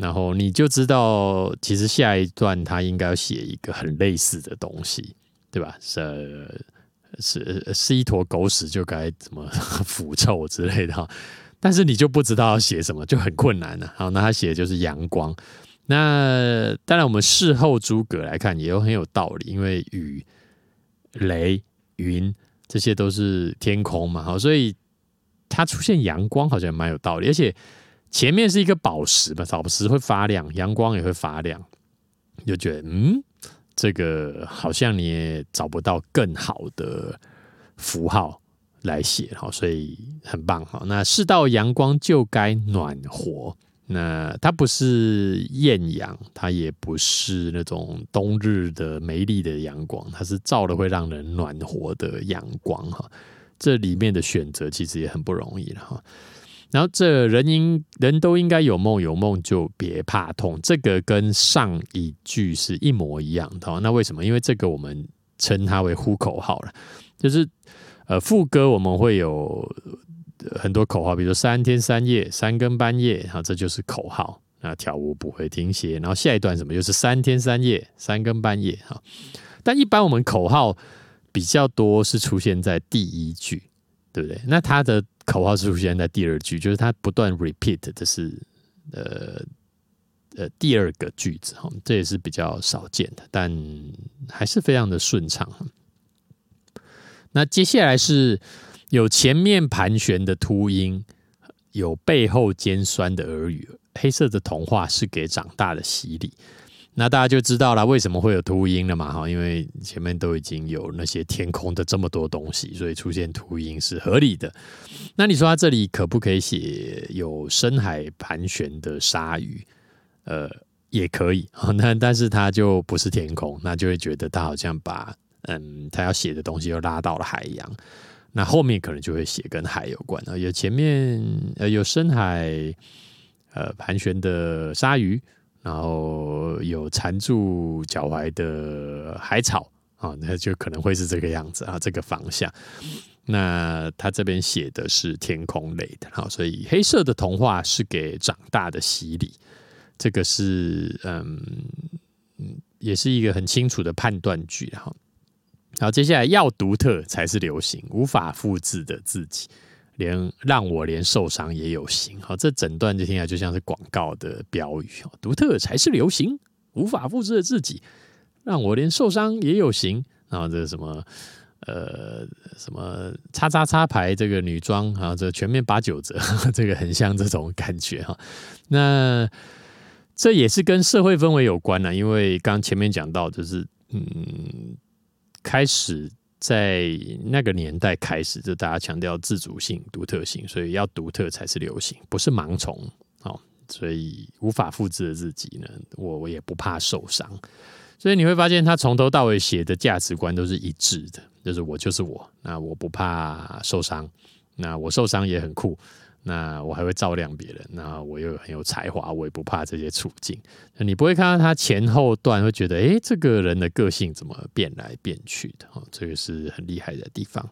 然后你就知道，其实下一段他应该要写一个很类似的东西，对吧？是。是是一坨狗屎就该怎么 腐臭之类的哈，但是你就不知道要写什么，就很困难了。好，那他写的就是阳光。那当然，我们事后诸葛来看，也有很有道理，因为雨、雷、云这些都是天空嘛，好，所以它出现阳光好像蛮有道理。而且前面是一个宝石嘛，宝石会发亮，阳光也会发亮，就觉得嗯。这个好像你也找不到更好的符号来写哈，所以很棒哈。那世道阳光就该暖和，那它不是艳阳，它也不是那种冬日的美丽的阳光，它是照了会让人暖和的阳光哈。这里面的选择其实也很不容易了哈。然后这人应人都应该有梦，有梦就别怕痛。这个跟上一句是一模一样的。那为什么？因为这个我们称它为呼口号了，就是呃副歌我们会有很多口号，比如说三天三夜、三更半夜，哈，这就是口号。那跳舞不会停歇。然后下一段什么？就是三天三夜、三更半夜，哈。但一般我们口号比较多是出现在第一句，对不对？那他的。口号是出现在第二句，就是他不断 repeat 的是呃呃第二个句子哈，这也是比较少见的，但还是非常的顺畅。那接下来是有前面盘旋的秃鹰，有背后尖酸的耳语，黑色的童话是给长大的洗礼。那大家就知道了为什么会有秃鹰了嘛？哈，因为前面都已经有那些天空的这么多东西，所以出现秃鹰是合理的。那你说它这里可不可以写有深海盘旋的鲨鱼？呃，也可以。那但是它就不是天空，那就会觉得它好像把嗯它要写的东西又拉到了海洋。那后面可能就会写跟海有关啊，有前面呃有深海呃盘旋的鲨鱼。然后有缠住脚踝的海草啊，那就可能会是这个样子啊，这个方向。那他这边写的是天空类的，好，所以黑色的童话是给长大的洗礼，这个是嗯嗯，也是一个很清楚的判断句哈。好，接下来要独特才是流行，无法复制的自己。连让我连受伤也有型，好，这整段就听起来就像是广告的标语哦。独特才是流行，无法复制的自己，让我连受伤也有型。然后这什么呃什么叉叉叉牌这个女装啊，这全面八九折，这个很像这种感觉哈。那这也是跟社会氛围有关呢，因为刚前面讲到，就是嗯开始。在那个年代开始，就大家强调自主性、独特性，所以要独特才是流行，不是盲从哦。所以无法复制的自己呢，我我也不怕受伤。所以你会发现，他从头到尾写的价值观都是一致的，就是我就是我，那我不怕受伤，那我受伤也很酷，那我还会照亮别人，那我又很有才华，我也不怕这些处境。你不会看到他前后段会觉得，哎，这个人的个性怎么变来变去的？哦，这个是很厉害的地方。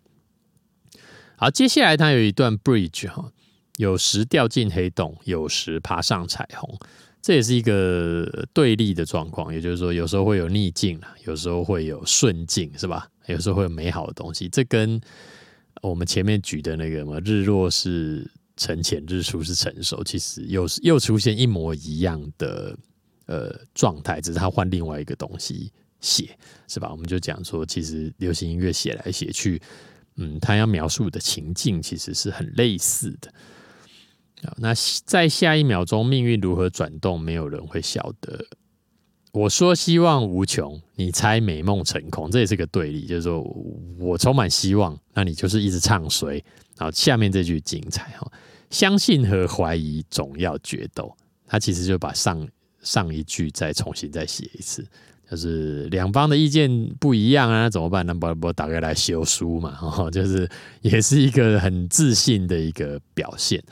好，接下来他有一段 bridge 哈，有时掉进黑洞，有时爬上彩虹，这也是一个对立的状况。也就是说，有时候会有逆境了，有时候会有顺境，是吧？有时候会有美好的东西。这跟我们前面举的那个什么，日落是。沉潜日出是成熟，其实又是又出现一模一样的呃状态，只是他换另外一个东西写，是吧？我们就讲说，其实流行音乐写来写去，嗯，他要描述的情境其实是很类似的。那在下一秒钟，命运如何转动，没有人会晓得。我说希望无穷，你猜美梦成空，这也是个对立，就是说我充满希望，那你就是一直唱衰。然后下面这句精彩哈。相信和怀疑总要决斗，他其实就把上上一句再重新再写一次，就是两方的意见不一样啊，怎么办？那不不打开来修书嘛，哈，就是也是一个很自信的一个表现。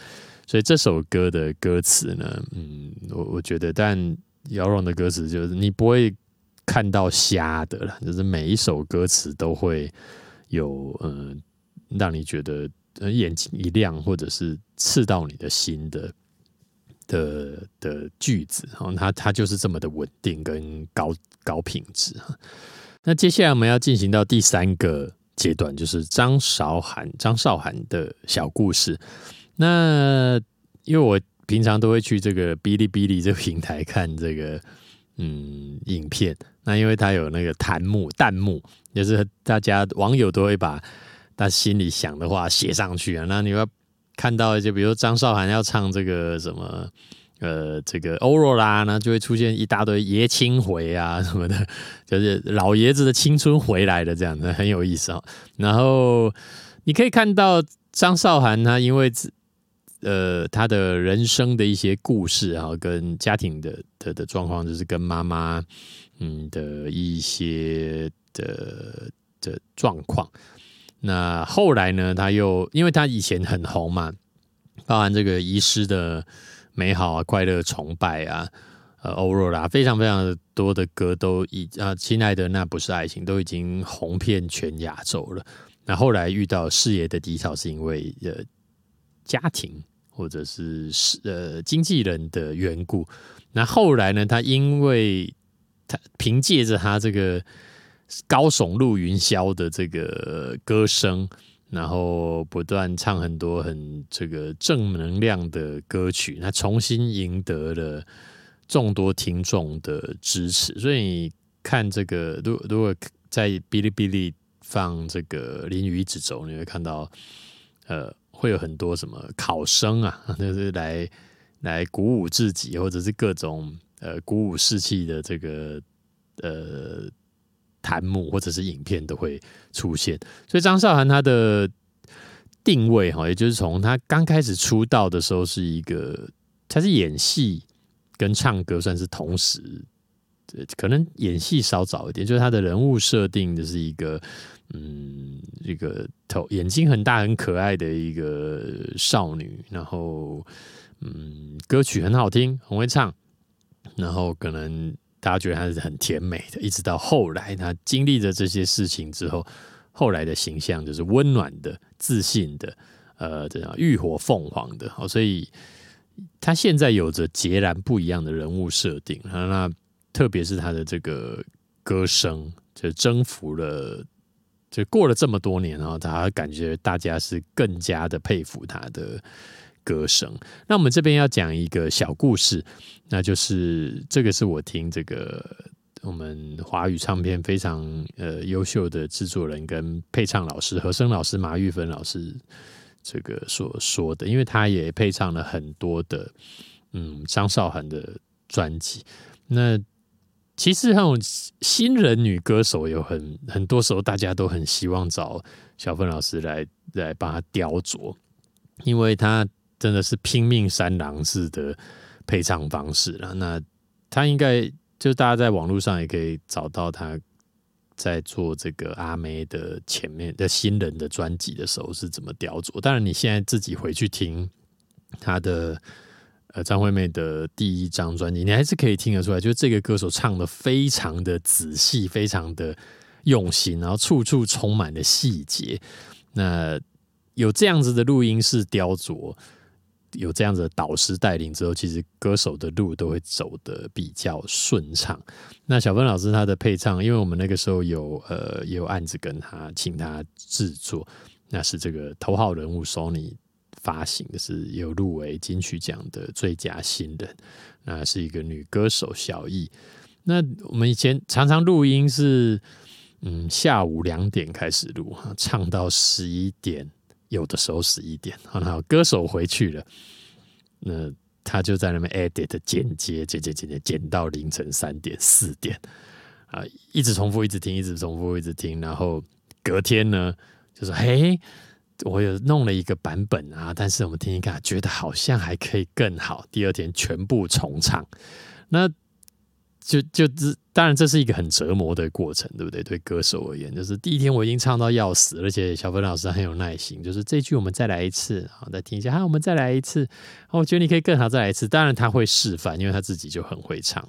所以这首歌的歌词呢，嗯，我我觉得，但姚荣的歌词就是你不会看到瞎的了，就是每一首歌词都会有嗯，让你觉得。呃，眼睛一亮，或者是刺到你的心的的的句子，哦，它它就是这么的稳定跟高高品质。那接下来我们要进行到第三个阶段，就是张韶涵张韶涵的小故事。那因为我平常都会去这个哔哩哔哩这个平台看这个嗯影片，那因为它有那个弹幕弹幕，就是大家网友都会把。他心里想的话写上去啊，那你要看到就比如张韶涵要唱这个什么呃这个欧若拉呢，就会出现一大堆爷青回啊 什么的，就是老爷子的青春回来的这样子，很有意思哦。然后你可以看到张韶涵她因为呃她的人生的一些故事啊，跟家庭的的的状况，就是跟妈妈嗯的一些的的状况。那后来呢？他又因为他以前很红嘛，包含这个遗失的美好啊、快乐、崇拜啊、呃、欧若拉，非常非常多的歌都已啊，亲爱的，那不是爱情，都已经红遍全亚洲了。那后来遇到事业的低潮，是因为呃家庭或者是是呃经纪人的缘故。那后来呢？他因为他凭借着他这个。高耸入云霄的这个歌声，然后不断唱很多很这个正能量的歌曲，那重新赢得了众多听众的支持。所以你看这个，如如果在哔哩哔哩放这个《淋雨一直走》，你会看到，呃，会有很多什么考生啊，就是来来鼓舞自己，或者是各种呃鼓舞士气的这个呃。弹幕或者是影片都会出现，所以张韶涵她的定位哈，也就是从她刚开始出道的时候是一个，她是演戏跟唱歌算是同时，可能演戏稍早一点，就是她的人物设定的是一个，嗯，一个头眼睛很大很可爱的一个少女，然后嗯，歌曲很好听，很会唱，然后可能。大家觉得他是很甜美的，一直到后来，他经历着这些事情之后，后来的形象就是温暖的、自信的，呃，这样浴火凤凰的。好，所以他现在有着截然不一样的人物设定。那特别是他的这个歌声，就征服了，就过了这么多年啊，他感觉大家是更加的佩服他的。歌声，那我们这边要讲一个小故事，那就是这个是我听这个我们华语唱片非常呃优秀的制作人跟配唱老师和声老师马玉芬老师这个所说的，因为他也配唱了很多的嗯张韶涵的专辑。那其实那种新人女歌手有很很多时候大家都很希望找小芬老师来来帮他雕琢，因为他。真的是拼命三郎式的配唱方式了。那他应该就大家在网络上也可以找到他在做这个阿妹的前面的新人的专辑的时候是怎么雕琢。当然，你现在自己回去听他的呃张惠妹的第一张专辑，你还是可以听得出来，就是这个歌手唱的非常的仔细，非常的用心，然后处处充满了细节。那有这样子的录音室雕琢。有这样子的导师带领之后，其实歌手的路都会走得比较顺畅。那小芬老师他的配唱，因为我们那个时候有呃也有案子跟他请他制作，那是这个头号人物 Sony 发行的，是有入围金曲奖的最佳新人。那是一个女歌手小艺。那我们以前常常录音是嗯下午两点开始录，唱到十一点。有的时候十一点，好，歌手回去了，那他就在那边 edit 剪接，剪剪剪剪剪到凌晨三点四点，啊，一直重复，一直听，一直重复，一直听，然后隔天呢，就说：“嘿，我有弄了一个版本啊，但是我们听一看，觉得好像还可以更好。”第二天全部重唱，那。就就这，当然这是一个很折磨的过程，对不对？对歌手而言，就是第一天我已经唱到要死，而且小芬老师很有耐心，就是这句我们再来一次，好，再听一下，好，我们再来一次，我觉得你可以更好，再来一次。当然他会示范，因为他自己就很会唱。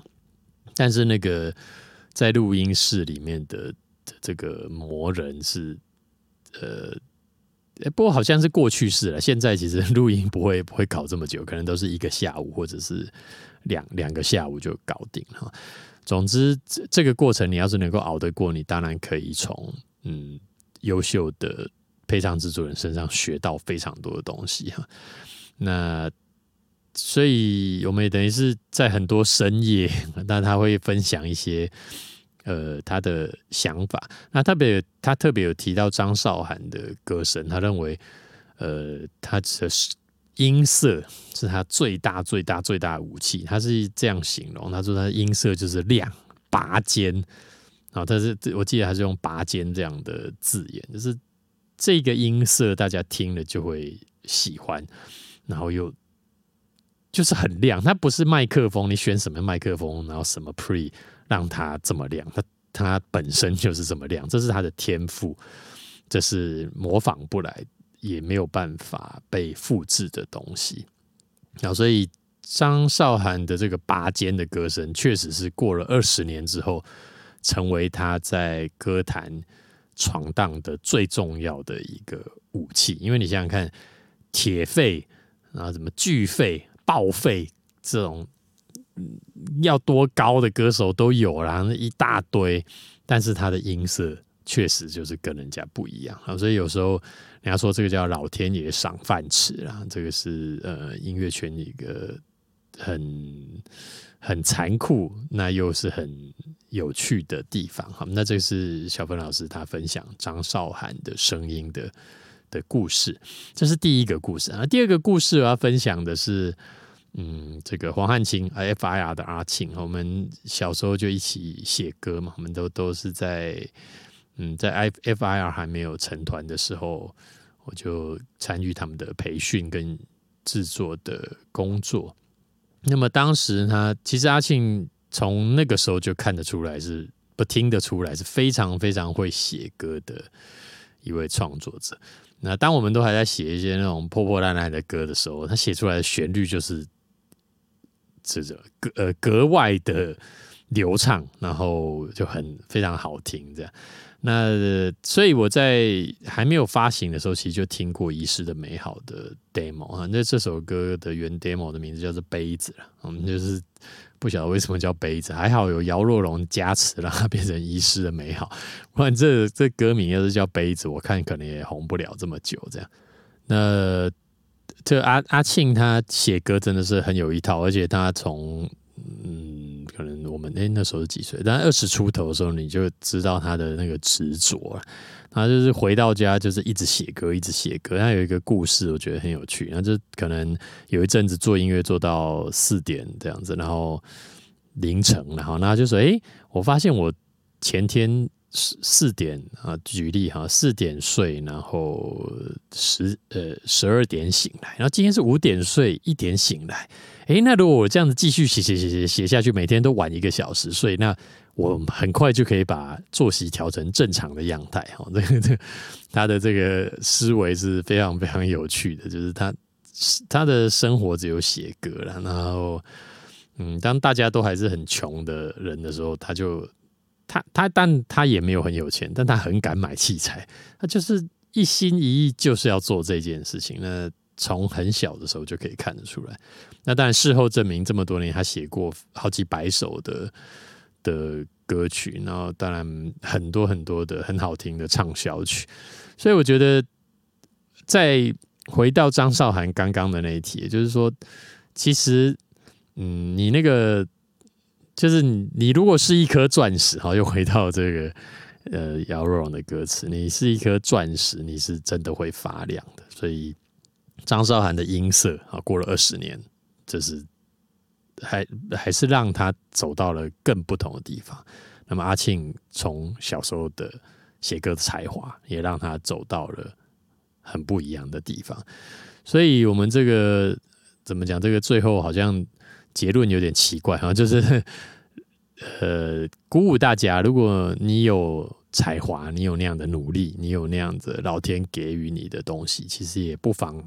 但是那个在录音室里面的这个魔人是，呃，不过好像是过去式了。现在其实录音不会不会搞这么久，可能都是一个下午或者是。两两个下午就搞定了。总之，这这个过程你要是能够熬得过，你当然可以从嗯优秀的配唱制作人身上学到非常多的东西哈。那所以我们也等于是在很多深夜，但他会分享一些呃他的想法。那特别他特别有提到张韶涵的歌声，他认为呃他的。音色是他最大、最大、最大的武器。他是这样形容，他说他音色就是亮、拔尖。啊，但是我记得他是用“拔尖”这样的字眼，就是这个音色大家听了就会喜欢，然后又就是很亮。它不是麦克风，你选什么麦克风，然后什么 pre 让它这么亮，它它本身就是这么亮，这是他的天赋，这是模仿不来。也没有办法被复制的东西，然后所以张韶涵的这个拔尖的歌声，确实是过了二十年之后，成为他在歌坛闯荡的最重要的一个武器。因为你想想看，铁肺啊，什么巨肺、爆肺这种，要多高的歌手都有啦，那一大堆，但是他的音色确实就是跟人家不一样啊，所以有时候。人家说这个叫老天爷赏饭吃啦，这个是呃音乐圈一个很很残酷，那又是很有趣的地方。好，那这是小芬老师他分享张韶涵的声音的的故事，这是第一个故事啊。第二个故事我要分享的是，嗯，这个黄汉卿 FIR 的阿庆，我们小时候就一起写歌嘛，我们都都是在。嗯，在 F F I R 还没有成团的时候，我就参与他们的培训跟制作的工作。那么当时他其实阿庆从那个时候就看得出来是不听得出来是非常非常会写歌的一位创作者。那当我们都还在写一些那种破破烂烂的歌的时候，他写出来的旋律就是这个格呃格外的流畅，然后就很非常好听这样。那所以我在还没有发行的时候，其实就听过《遗失的美好》的 demo 啊。那这首歌的原 demo 的名字叫做《杯子》了。我们就是不晓得为什么叫杯子，还好有姚若龙加持，让它变成《遗失的美好》。不然这这歌名要是叫杯子，我看可能也红不了这么久。这样，那这阿阿庆他写歌真的是很有一套，而且他从嗯，我们那那时候是几岁？但二十出头的时候，你就知道他的那个执着。他就是回到家，就是一直写歌，一直写歌。他有一个故事，我觉得很有趣。那就可能有一阵子做音乐做到四点这样子，然后凌晨，然后那就说：“哎，我发现我前天四四点啊，举例哈，四点睡，然后十呃十二点醒来，然后今天是五点睡，一点醒来。”哎，那如果我这样子继续写写写写写下去，每天都晚一个小时睡，那我很快就可以把作息调成正常的样态哈。这个这个他的这个思维是非常非常有趣的，就是他他的生活只有写歌了，然后嗯，当大家都还是很穷的人的时候，他就他他但他也没有很有钱，但他很敢买器材，他就是一心一意就是要做这件事情。那从很小的时候就可以看得出来。那当然事后证明，这么多年他写过好几百首的的歌曲，然后当然很多很多的很好听的畅销曲，所以我觉得再。回到张韶涵刚刚的那一题，就是说，其实，嗯，你那个，就是你，你如果是一颗钻石，哈，又回到这个，呃，姚若龙的歌词，你是一颗钻石，你是真的会发亮的。所以，张韶涵的音色啊，过了二十年，就是还还是让他走到了更不同的地方。那么，阿庆从小时候的写歌的才华，也让他走到了。很不一样的地方，所以我们这个怎么讲？这个最后好像结论有点奇怪啊，就是 呃，鼓舞大家，如果你有才华，你有那样的努力，你有那样子老天给予你的东西，其实也不妨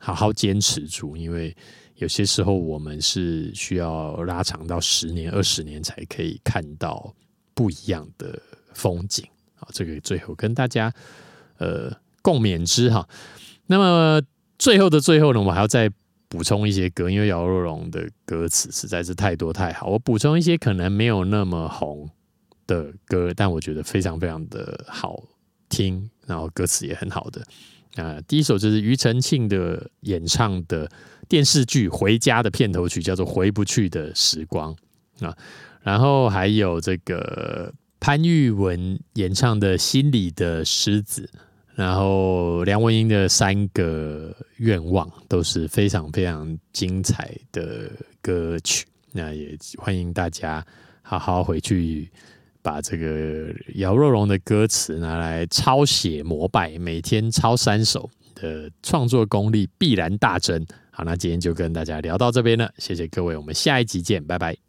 好好坚持住，因为有些时候我们是需要拉长到十年、二十年才可以看到不一样的风景好，这个最后跟大家呃。共勉之哈。那么最后的最后呢，我还要再补充一些歌，因为姚若龙的歌词实在是太多太好。我补充一些可能没有那么红的歌，但我觉得非常非常的好听，然后歌词也很好的。啊，第一首就是庾澄庆的演唱的电视剧《回家》的片头曲，叫做《回不去的时光》啊。然后还有这个潘玉文演唱的《心里的狮子》。然后梁文音的三个愿望都是非常非常精彩的歌曲，那也欢迎大家好好回去把这个姚若龙的歌词拿来抄写膜拜，每天抄三首的创作功力必然大增。好，那今天就跟大家聊到这边了，谢谢各位，我们下一集见，拜拜。